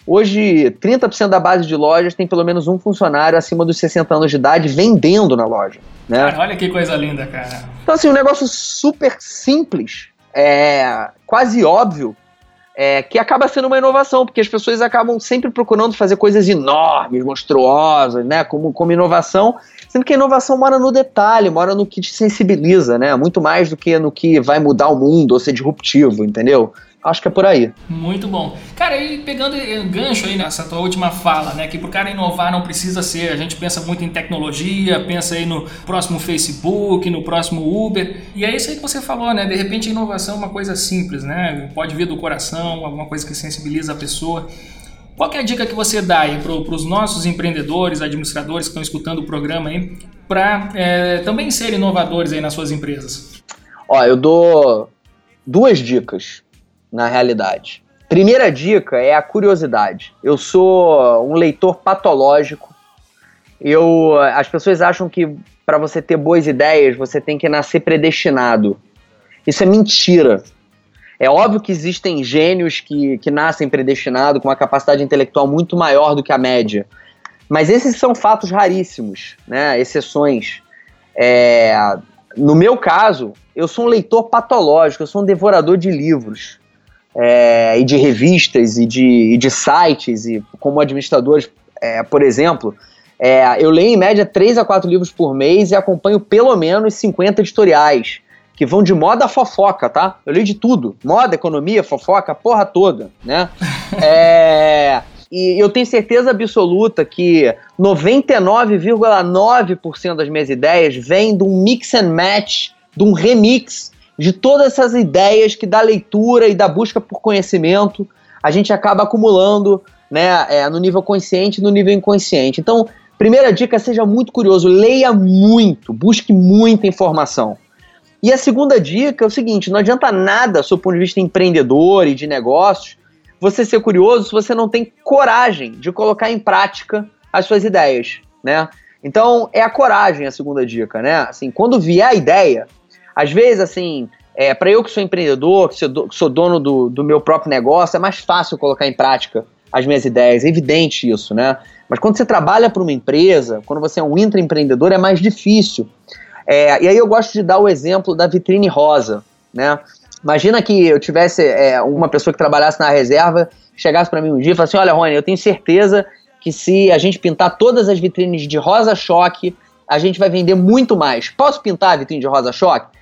Hoje, 30% da base de lojas tem pelo menos um funcionário acima dos 60 anos de idade vendendo na loja. Né? Cara, olha que coisa linda, cara. Então, assim, um negócio super simples, é, quase óbvio, é, que acaba sendo uma inovação, porque as pessoas acabam sempre procurando fazer coisas enormes, monstruosas, né, como, como inovação, sendo que a inovação mora no detalhe, mora no que te sensibiliza, né, muito mais do que no que vai mudar o mundo ou ser disruptivo, entendeu? Acho que é por aí. Muito bom. Cara, e pegando gancho aí nessa tua última fala, né? Que pro cara inovar não precisa ser. A gente pensa muito em tecnologia, pensa aí no próximo Facebook, no próximo Uber. E é isso aí que você falou, né? De repente a inovação é uma coisa simples, né? Pode vir do coração, alguma coisa que sensibiliza a pessoa. Qual é a dica que você dá aí para os nossos empreendedores, administradores que estão escutando o programa aí, para é, também serem inovadores aí nas suas empresas? Ó, eu dou duas dicas na realidade. Primeira dica é a curiosidade. Eu sou um leitor patológico. Eu, as pessoas acham que para você ter boas ideias você tem que nascer predestinado. Isso é mentira. É óbvio que existem gênios que, que nascem predestinados com uma capacidade intelectual muito maior do que a média. Mas esses são fatos raríssimos, né? exceções. É, no meu caso, eu sou um leitor patológico, eu sou um devorador de livros é, e de revistas e de, e de sites, e como administradores, é, por exemplo, é, eu leio em média 3 a 4 livros por mês e acompanho pelo menos 50 editoriais, que vão de moda a fofoca, tá? Eu leio de tudo. Moda, economia, fofoca, porra toda, né? é, e eu tenho certeza absoluta que 99,9% das minhas ideias vêm de um mix and match de um remix de todas essas ideias que da leitura e da busca por conhecimento a gente acaba acumulando né, é, no nível consciente e no nível inconsciente. Então, primeira dica, seja muito curioso, leia muito, busque muita informação. E a segunda dica é o seguinte: não adianta nada, do ponto de vista empreendedor e de negócios, você ser curioso se você não tem coragem de colocar em prática as suas ideias, né? Então, é a coragem a segunda dica, né? Assim, quando vier a ideia, às vezes, assim, é, para eu que sou empreendedor, que sou, que sou dono do, do meu próprio negócio, é mais fácil colocar em prática as minhas ideias, é evidente isso, né? Mas quando você trabalha para uma empresa, quando você é um intraempreendedor, é mais difícil. É, e aí eu gosto de dar o exemplo da vitrine rosa, né? Imagina que eu tivesse é, uma pessoa que trabalhasse na reserva, chegasse para mim um dia e falasse assim, olha Rony, eu tenho certeza que se a gente pintar todas as vitrines de rosa choque, a gente vai vender muito mais. Posso pintar a vitrine de rosa choque?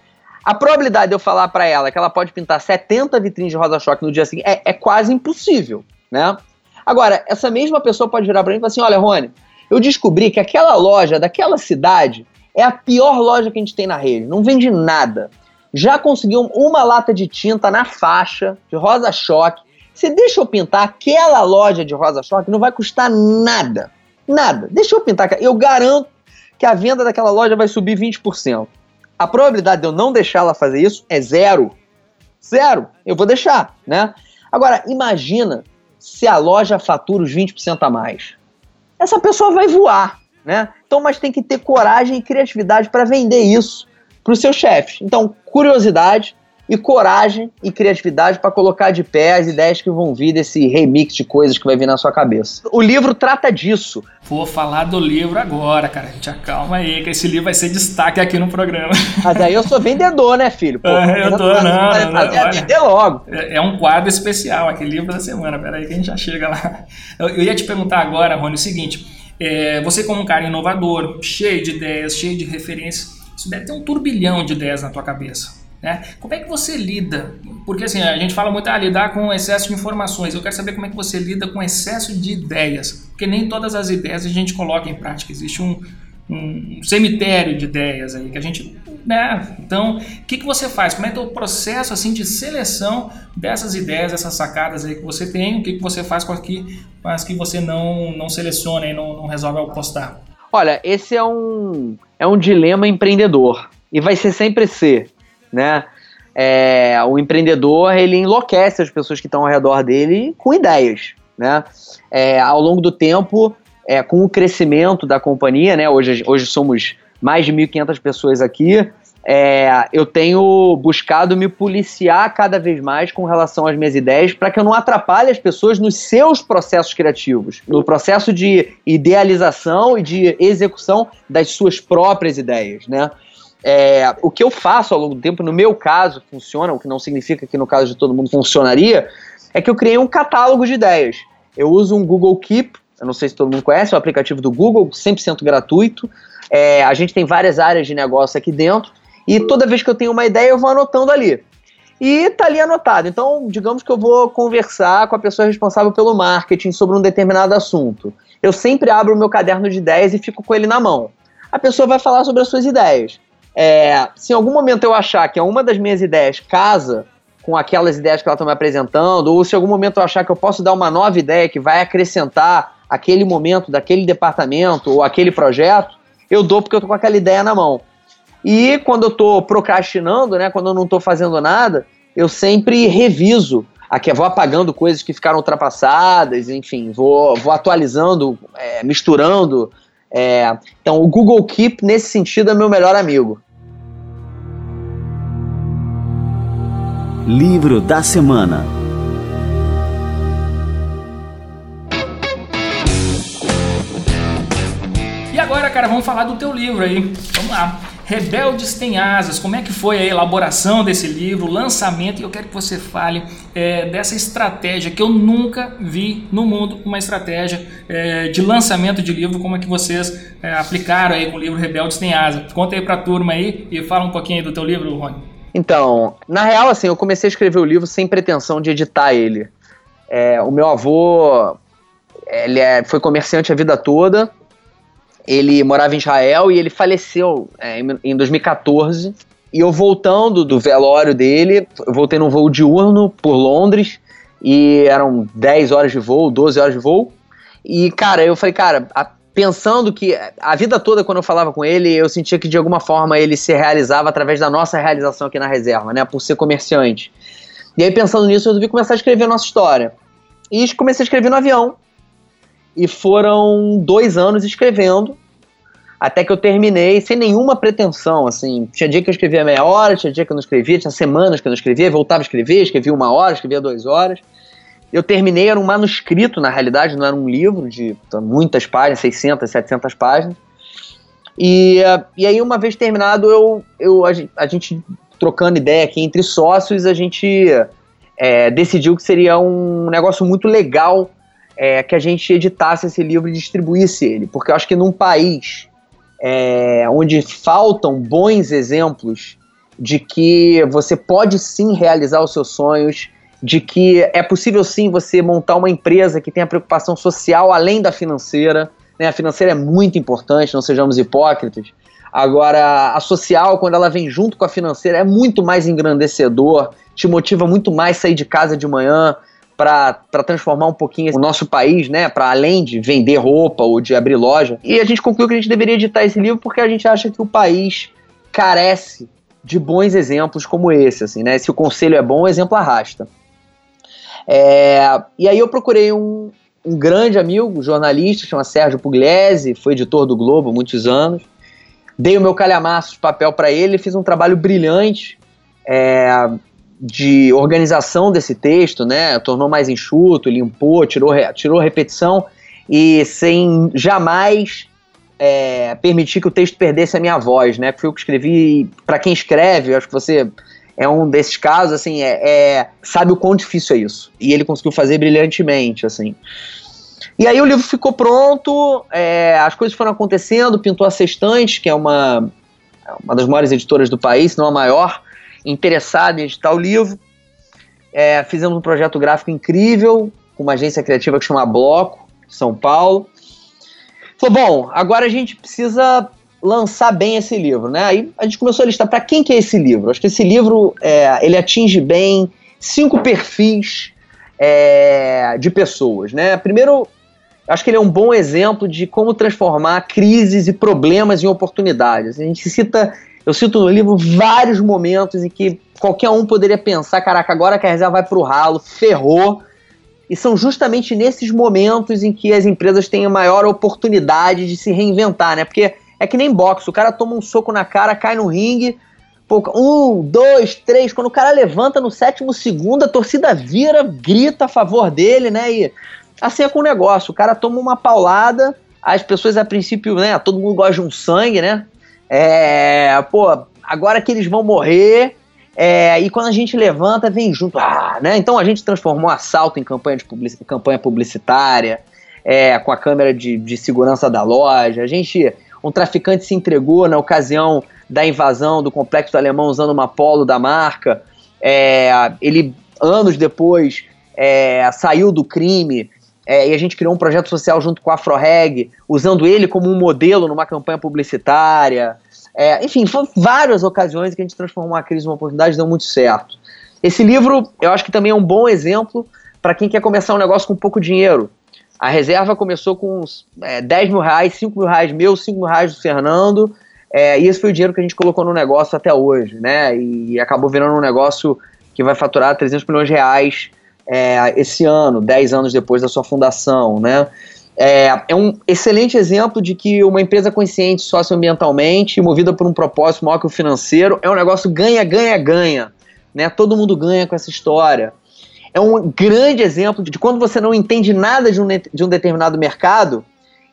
A probabilidade de eu falar para ela que ela pode pintar 70 vitrines de rosa choque no dia seguinte é, é quase impossível, né? Agora, essa mesma pessoa pode virar para mim e falar assim: olha, Rony, eu descobri que aquela loja daquela cidade é a pior loja que a gente tem na rede, não vende nada. Já conseguiu uma lata de tinta na faixa de rosa choque. Você deixa eu pintar aquela loja de rosa choque, não vai custar nada. Nada. Deixa eu pintar. Eu garanto que a venda daquela loja vai subir 20%. A probabilidade de eu não deixar ela fazer isso é zero. Zero. Eu vou deixar, né? Agora, imagina se a loja fatura os 20% a mais. Essa pessoa vai voar, né? Então, mas tem que ter coragem e criatividade para vender isso para os seus chefes. Então, curiosidade e coragem e criatividade para colocar de pé as ideias que vão vir desse remix de coisas que vai vir na sua cabeça. O livro trata disso. Vou falar do livro agora, cara. Gente, acalma aí, que esse livro vai ser destaque aqui no programa. Mas aí eu sou vendedor, né, filho? Pô, é, eu tô, não, não, não, olha, vender logo. É, é, um quadro especial, aquele livro da semana. Pera aí que a gente já chega lá. Eu, eu ia te perguntar agora, Rony, o seguinte. É, você como um cara inovador, cheio de ideias, cheio de referências, isso deve ter um turbilhão de ideias na tua cabeça. Né? Como é que você lida? Porque assim, a gente fala muito, ah, lidar com excesso de informações. Eu quero saber como é que você lida com excesso de ideias. Porque nem todas as ideias a gente coloca em prática. Existe um, um cemitério de ideias aí que a gente. Né? Então, o que, que você faz? Como é que é o processo assim, de seleção dessas ideias, dessas sacadas aí que você tem? O que, que você faz com, aqui, com as que você não, não seleciona e não, não resolve apostar? Olha, esse é um, é um dilema empreendedor. E vai ser sempre ser né? É, o empreendedor ele enlouquece as pessoas que estão ao redor dele com ideias, né? É, ao longo do tempo, é, com o crescimento da companhia, né? Hoje, hoje somos mais de 1.500 pessoas aqui. É, eu tenho buscado me policiar cada vez mais com relação às minhas ideias para que eu não atrapalhe as pessoas nos seus processos criativos, no processo de idealização e de execução das suas próprias ideias, né? É, o que eu faço ao longo do tempo, no meu caso, funciona, o que não significa que no caso de todo mundo funcionaria, é que eu criei um catálogo de ideias. Eu uso um Google Keep, eu não sei se todo mundo conhece, é o aplicativo do Google, 100% gratuito. É, a gente tem várias áreas de negócio aqui dentro, e toda vez que eu tenho uma ideia, eu vou anotando ali. E tá ali anotado. Então, digamos que eu vou conversar com a pessoa responsável pelo marketing sobre um determinado assunto. Eu sempre abro o meu caderno de ideias e fico com ele na mão. A pessoa vai falar sobre as suas ideias. É, se em algum momento eu achar que uma das minhas ideias casa com aquelas ideias que ela está me apresentando, ou se em algum momento eu achar que eu posso dar uma nova ideia que vai acrescentar aquele momento daquele departamento ou aquele projeto, eu dou porque eu tô com aquela ideia na mão. E quando eu estou procrastinando, né, quando eu não estou fazendo nada, eu sempre reviso, aqui, vou apagando coisas que ficaram ultrapassadas, enfim, vou, vou atualizando, é, misturando. É, então, o Google Keep, nesse sentido, é meu melhor amigo. Livro da Semana E agora, cara, vamos falar do teu livro aí. Vamos lá. Rebeldes Têm Asas, como é que foi a elaboração desse livro, o lançamento, e eu quero que você fale é, dessa estratégia que eu nunca vi no mundo, uma estratégia é, de lançamento de livro, como é que vocês é, aplicaram aí com o livro Rebeldes Têm Asas. Conta aí pra turma aí e fala um pouquinho do teu livro, Rony. Então, na real, assim, eu comecei a escrever o livro sem pretensão de editar ele. É, o meu avô, ele é, foi comerciante a vida toda, ele morava em Israel e ele faleceu é, em 2014. e eu voltando do velório dele, eu voltei num voo diurno por Londres, e eram 10 horas de voo, 12 horas de voo. E, cara, eu falei, cara, a, pensando que a vida toda, quando eu falava com ele, eu sentia que de alguma forma ele se realizava através da nossa realização aqui na reserva, né? Por ser comerciante. E aí, pensando nisso, eu resolvi começar a escrever a nossa história. E comecei a escrever no avião. E foram dois anos escrevendo, até que eu terminei sem nenhuma pretensão, assim. Tinha dia que eu escrevia meia hora, tinha dia que eu não escrevia, tinha semanas que eu não escrevia, voltava a escrever, escrevia uma hora, escrevia duas horas. Eu terminei, era um manuscrito, na realidade, não era um livro de muitas páginas, 600, 700 páginas. E, e aí, uma vez terminado, eu, eu, a, a gente trocando ideia aqui entre sócios, a gente é, decidiu que seria um negócio muito legal é, que a gente editasse esse livro e distribuísse ele. Porque eu acho que num país é, onde faltam bons exemplos de que você pode sim realizar os seus sonhos, de que é possível sim você montar uma empresa que tenha preocupação social além da financeira. Né? A financeira é muito importante, não sejamos hipócritas. Agora, a social, quando ela vem junto com a financeira, é muito mais engrandecedor, te motiva muito mais sair de casa de manhã para transformar um pouquinho o nosso país, né, para além de vender roupa ou de abrir loja. E a gente concluiu que a gente deveria editar esse livro porque a gente acha que o país carece de bons exemplos como esse, assim, né? Se o conselho é bom, o exemplo arrasta. É, e aí eu procurei um, um grande amigo, jornalista, chama Sérgio Pugliese, foi editor do Globo muitos anos. Dei o meu calhamaço de papel para ele, fiz um trabalho brilhante é, de organização desse texto, né? Tornou mais enxuto, limpou, tirou, tirou repetição e sem jamais é, permitir que o texto perdesse a minha voz, né? Foi o que escrevi. Para quem escreve, acho que você é um desses casos, assim, é, é, sabe o quão difícil é isso. E ele conseguiu fazer brilhantemente, assim. E aí o livro ficou pronto, é, as coisas foram acontecendo, pintou a Sextante, que é uma, uma das maiores editoras do país, se não a maior, interessada em editar o livro. É, fizemos um projeto gráfico incrível, com uma agência criativa que chama Bloco, São Paulo. Falou, bom, agora a gente precisa lançar bem esse livro, né? Aí a gente começou a listar para quem que é esse livro. Acho que esse livro é, ele atinge bem cinco perfis é, de pessoas, né? Primeiro, acho que ele é um bom exemplo de como transformar crises e problemas em oportunidades. A gente cita, eu cito no livro vários momentos em que qualquer um poderia pensar, caraca, agora que a reserva vai para o ralo, ferrou. E são justamente nesses momentos em que as empresas têm a maior oportunidade de se reinventar, né? Porque é que nem boxe, o cara toma um soco na cara, cai no ringue, pô, um, dois, três, quando o cara levanta no sétimo segundo, a torcida vira, grita a favor dele, né? E assim é com o negócio, o cara toma uma paulada, as pessoas a princípio, né, todo mundo gosta de um sangue, né? É, pô, agora que eles vão morrer, é, e quando a gente levanta, vem junto, ah, né? Então a gente transformou assalto em campanha, de publici campanha publicitária, é, com a câmera de, de segurança da loja, a gente um traficante se entregou na ocasião da invasão do complexo alemão usando uma polo da marca. É, ele, anos depois, é, saiu do crime é, e a gente criou um projeto social junto com a AfroReg, usando ele como um modelo numa campanha publicitária. É, enfim, foram várias ocasiões que a gente transformou uma crise numa oportunidade e deu muito certo. Esse livro, eu acho que também é um bom exemplo para quem quer começar um negócio com pouco dinheiro. A reserva começou com uns, é, 10 mil reais, 5 mil reais meu, 5 mil reais do Fernando. É, e esse foi o dinheiro que a gente colocou no negócio até hoje, né? E acabou virando um negócio que vai faturar 300 milhões de reais é, esse ano, 10 anos depois da sua fundação, né? É, é, um excelente exemplo de que uma empresa consciente socioambientalmente, movida por um propósito maior que o financeiro, é um negócio ganha, ganha, ganha. Né? Todo mundo ganha com essa história é um grande exemplo de quando você não entende nada de um, de um determinado mercado,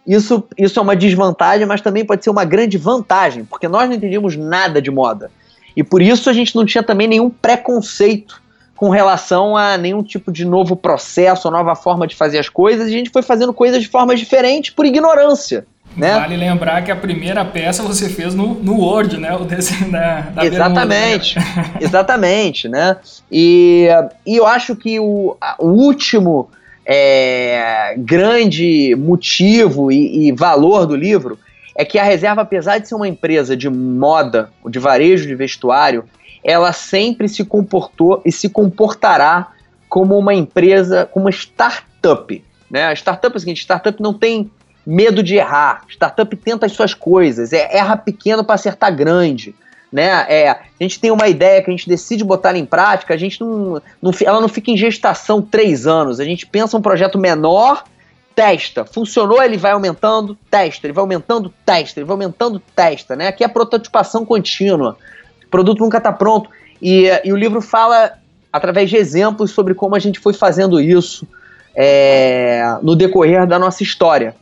isso, isso é uma desvantagem, mas também pode ser uma grande vantagem, porque nós não entendíamos nada de moda. E por isso a gente não tinha também nenhum preconceito com relação a nenhum tipo de novo processo, nova forma de fazer as coisas, e a gente foi fazendo coisas de formas diferentes por ignorância. Né? Vale lembrar que a primeira peça você fez no, no Word, né? O desenho da, da Exatamente, exatamente, né? E, e eu acho que o, o último é, grande motivo e, e, valor do livro é que a reserva, apesar de ser uma empresa de moda, de varejo de vestuário, ela sempre se comportou e se comportará como uma empresa, como uma startup. Né? A startup é o seguinte: startup não tem medo de errar, startup tenta as suas coisas, é, erra pequeno para acertar grande. Né? É, a gente tem uma ideia que a gente decide botar em prática, a gente não, não, ela não fica em gestação três anos. A gente pensa um projeto menor testa. Funcionou, ele vai aumentando, testa. Ele vai aumentando, testa. Ele vai aumentando, testa. Né? Aqui é prototipação contínua. O produto nunca está pronto. E, e, o livro fala, através de exemplos, sobre como a gente foi fazendo isso é, no decorrer da nossa história.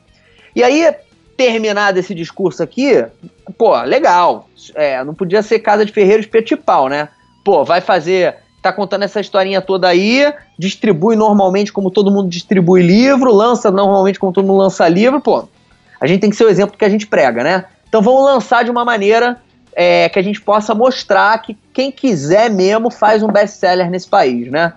E aí, terminado esse discurso aqui, pô, legal. É, não podia ser Casa de Ferreiros Petipau, né? Pô, vai fazer tá contando essa historinha toda aí, distribui normalmente como todo mundo distribui livro, lança normalmente como todo mundo lança livro, pô. A gente tem que ser o exemplo que a gente prega, né? Então vamos lançar de uma maneira é, que a gente possa mostrar que quem quiser mesmo faz um best-seller nesse país, né?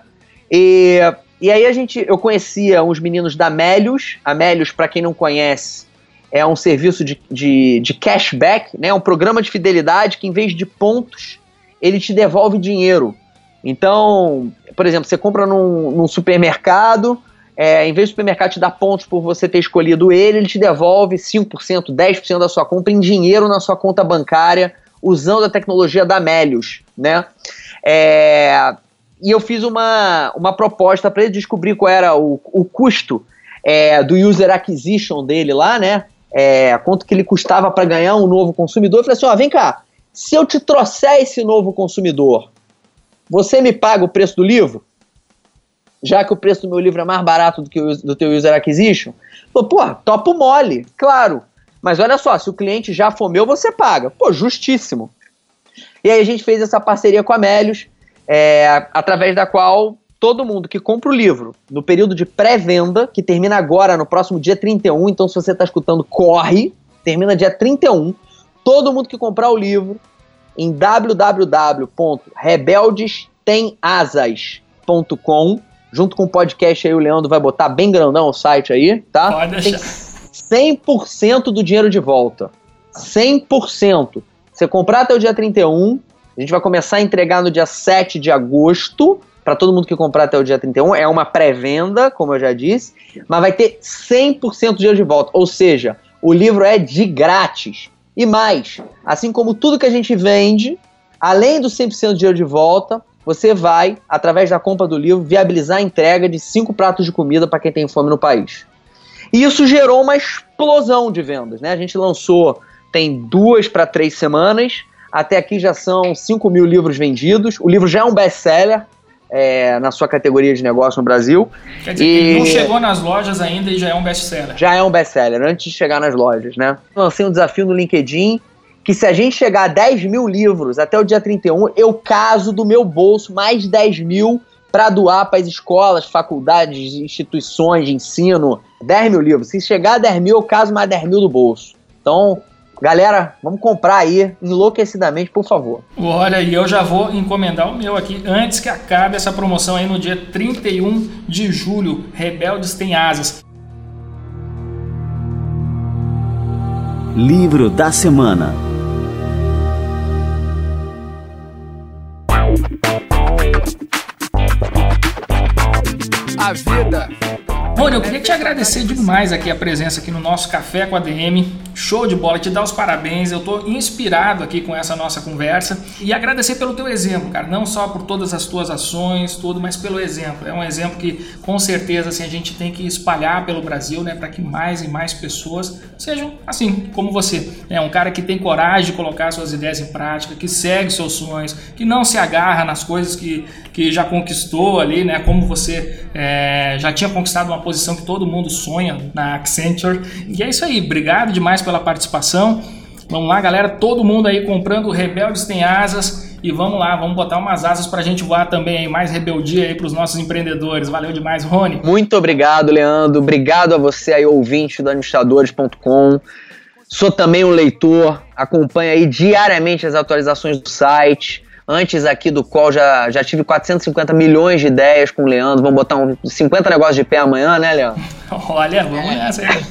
E, e aí a gente, eu conhecia uns meninos da Melius. A Melius, para quem não conhece, é um serviço de, de, de cashback, né? Um programa de fidelidade que em vez de pontos, ele te devolve dinheiro. Então, por exemplo, você compra num, num supermercado, é, em vez do supermercado te dar pontos por você ter escolhido ele, ele te devolve 5%, 10% da sua compra em dinheiro na sua conta bancária, usando a tecnologia da Melius, né? É, e eu fiz uma, uma proposta para ele descobrir qual era o, o custo é, do user acquisition dele lá, né? É, quanto que ele custava para ganhar um novo consumidor. Eu falei assim: ó, vem cá, se eu te trouxer esse novo consumidor você me paga o preço do livro? Já que o preço do meu livro é mais barato do que o do teu user acquisition? Pô, pô, topo mole, claro. Mas olha só, se o cliente já for meu, você paga. Pô, justíssimo. E aí a gente fez essa parceria com a Melios, é, através da qual todo mundo que compra o livro no período de pré-venda, que termina agora no próximo dia 31, então se você está escutando, corre, termina dia 31, todo mundo que comprar o livro em www.rebeldestemasas.com. Junto com o podcast aí, o Leandro vai botar bem grandão o site aí, tá? Pode deixar. Tem 100% do dinheiro de volta. 100%. Você comprar até o dia 31, a gente vai começar a entregar no dia 7 de agosto, para todo mundo que comprar até o dia 31. É uma pré-venda, como eu já disse, mas vai ter 100% do dinheiro de volta. Ou seja, o livro é de grátis. E mais, assim como tudo que a gente vende, além do 100% de dinheiro de volta, você vai, através da compra do livro, viabilizar a entrega de cinco pratos de comida para quem tem fome no país. E isso gerou uma explosão de vendas. Né? A gente lançou, tem duas para três semanas, até aqui já são 5 mil livros vendidos. O livro já é um best-seller, é, na sua categoria de negócio no Brasil. Quer dizer, e... não chegou nas lojas ainda e já é um best-seller. Já é um best-seller, antes de chegar nas lojas, né? Lancei um desafio no LinkedIn que se a gente chegar a 10 mil livros até o dia 31, eu caso do meu bolso mais 10 mil para doar para as escolas, faculdades, instituições de ensino. 10 mil livros. Se chegar a 10 mil, eu caso mais 10 mil do bolso. Então, Galera, vamos comprar aí enlouquecidamente, por favor. Olha, e eu já vou encomendar o meu aqui antes que acabe essa promoção aí no dia 31 de julho. Rebeldes têm asas. Livro da semana. A vida. Rony, eu queria te agradecer demais aqui a presença aqui no nosso Café com a DM. Show de bola, te dar os parabéns. Eu estou inspirado aqui com essa nossa conversa e agradecer pelo teu exemplo, cara. Não só por todas as tuas ações, tudo, mas pelo exemplo. É um exemplo que com certeza assim, a gente tem que espalhar pelo Brasil, né, para que mais e mais pessoas sejam assim como você. É um cara que tem coragem de colocar suas ideias em prática, que segue seus sonhos, que não se agarra nas coisas que, que já conquistou ali, né? Como você é, já tinha conquistado uma posição que todo mundo sonha na Accenture. E é isso aí. Obrigado demais pela participação. Vamos lá, galera. Todo mundo aí comprando Rebeldes Tem Asas. E vamos lá, vamos botar umas asas para a gente voar também mais rebeldia aí para os nossos empreendedores. Valeu demais, Rony. Muito obrigado, Leandro. Obrigado a você aí, ouvinte do administradores.com. Sou também um leitor, acompanha aí diariamente as atualizações do site. Antes aqui do call já, já tive 450 milhões de ideias com o Leandro. Vamos botar uns 50 negócios de pé amanhã, né, Leandro? Olha, vamos nessa aí.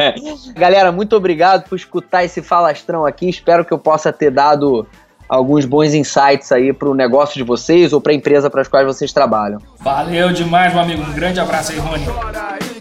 Galera, muito obrigado por escutar esse falastrão aqui. Espero que eu possa ter dado alguns bons insights aí para o negócio de vocês ou para a empresa para as quais vocês trabalham. Valeu demais, meu amigo. Um grande abraço aí, Rony.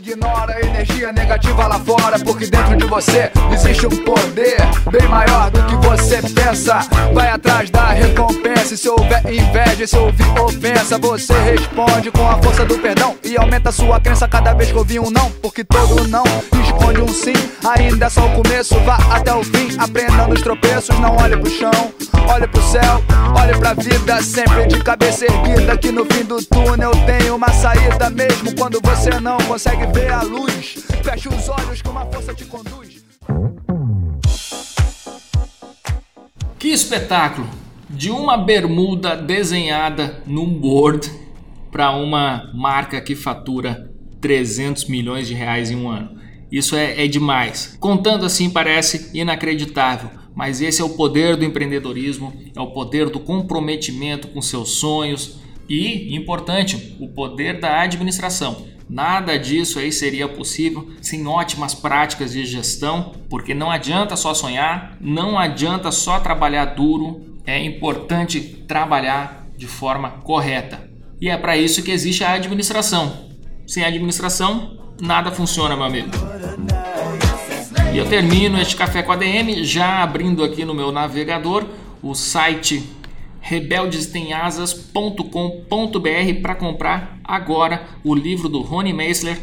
Ignora a energia negativa lá fora, porque dentro de você existe um poder bem maior do que você pensa. Vai atrás da recompensa. E se houver inveja, se ouvir ofensa, você responde com a força do perdão e aumenta sua crença cada vez que ouvir um não, porque todo não esconde um sim. Ainda é só o começo, vá até o fim. Aprenda nos tropeços, não olhe pro chão, olhe pro céu, olhe pra vida, sempre de cabeça erguida. Que no fim do túnel tem uma saída, mesmo quando você não consegue ver a luz. Feche os olhos que uma força te conduz. Que espetáculo! De uma bermuda desenhada num board para uma marca que fatura 300 milhões de reais em um ano. Isso é, é demais. Contando assim parece inacreditável, mas esse é o poder do empreendedorismo, é o poder do comprometimento com seus sonhos e, importante, o poder da administração. Nada disso aí seria possível sem ótimas práticas de gestão, porque não adianta só sonhar, não adianta só trabalhar duro, é importante trabalhar de forma correta. E é para isso que existe a administração. Sem administração, nada funciona, meu amigo. E eu termino este café com a DM já abrindo aqui no meu navegador o site rebeldestenasas.com.br para comprar agora o livro do Rony Meisler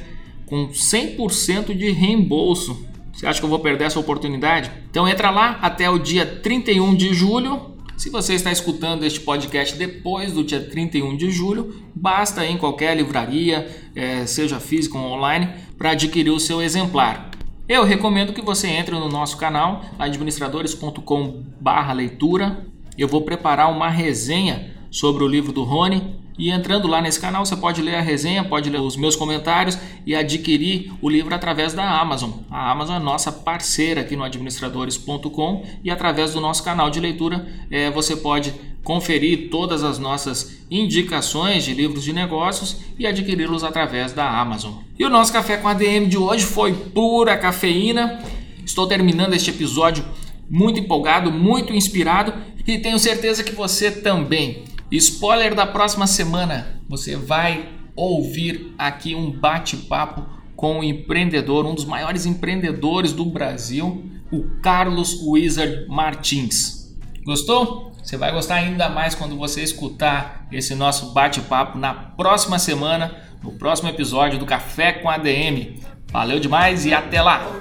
com 100% de reembolso. Você acha que eu vou perder essa oportunidade? Então entra lá até o dia 31 de julho. Se você está escutando este podcast depois do dia 31 de julho, basta ir em qualquer livraria, é, seja física ou online, para adquirir o seu exemplar. Eu recomendo que você entre no nosso canal administradores.com/leitura eu vou preparar uma resenha sobre o livro do Rony. E entrando lá nesse canal, você pode ler a resenha, pode ler os meus comentários e adquirir o livro através da Amazon. A Amazon é nossa parceira aqui no administradores.com e através do nosso canal de leitura é, você pode conferir todas as nossas indicações de livros de negócios e adquiri-los através da Amazon. E o nosso café com ADM de hoje foi pura cafeína. Estou terminando este episódio muito empolgado, muito inspirado e tenho certeza que você também. Spoiler da próxima semana, você vai ouvir aqui um bate-papo com o um empreendedor, um dos maiores empreendedores do Brasil, o Carlos Wizard Martins. Gostou? Você vai gostar ainda mais quando você escutar esse nosso bate-papo na próxima semana, no próximo episódio do Café com ADM. Valeu demais e até lá!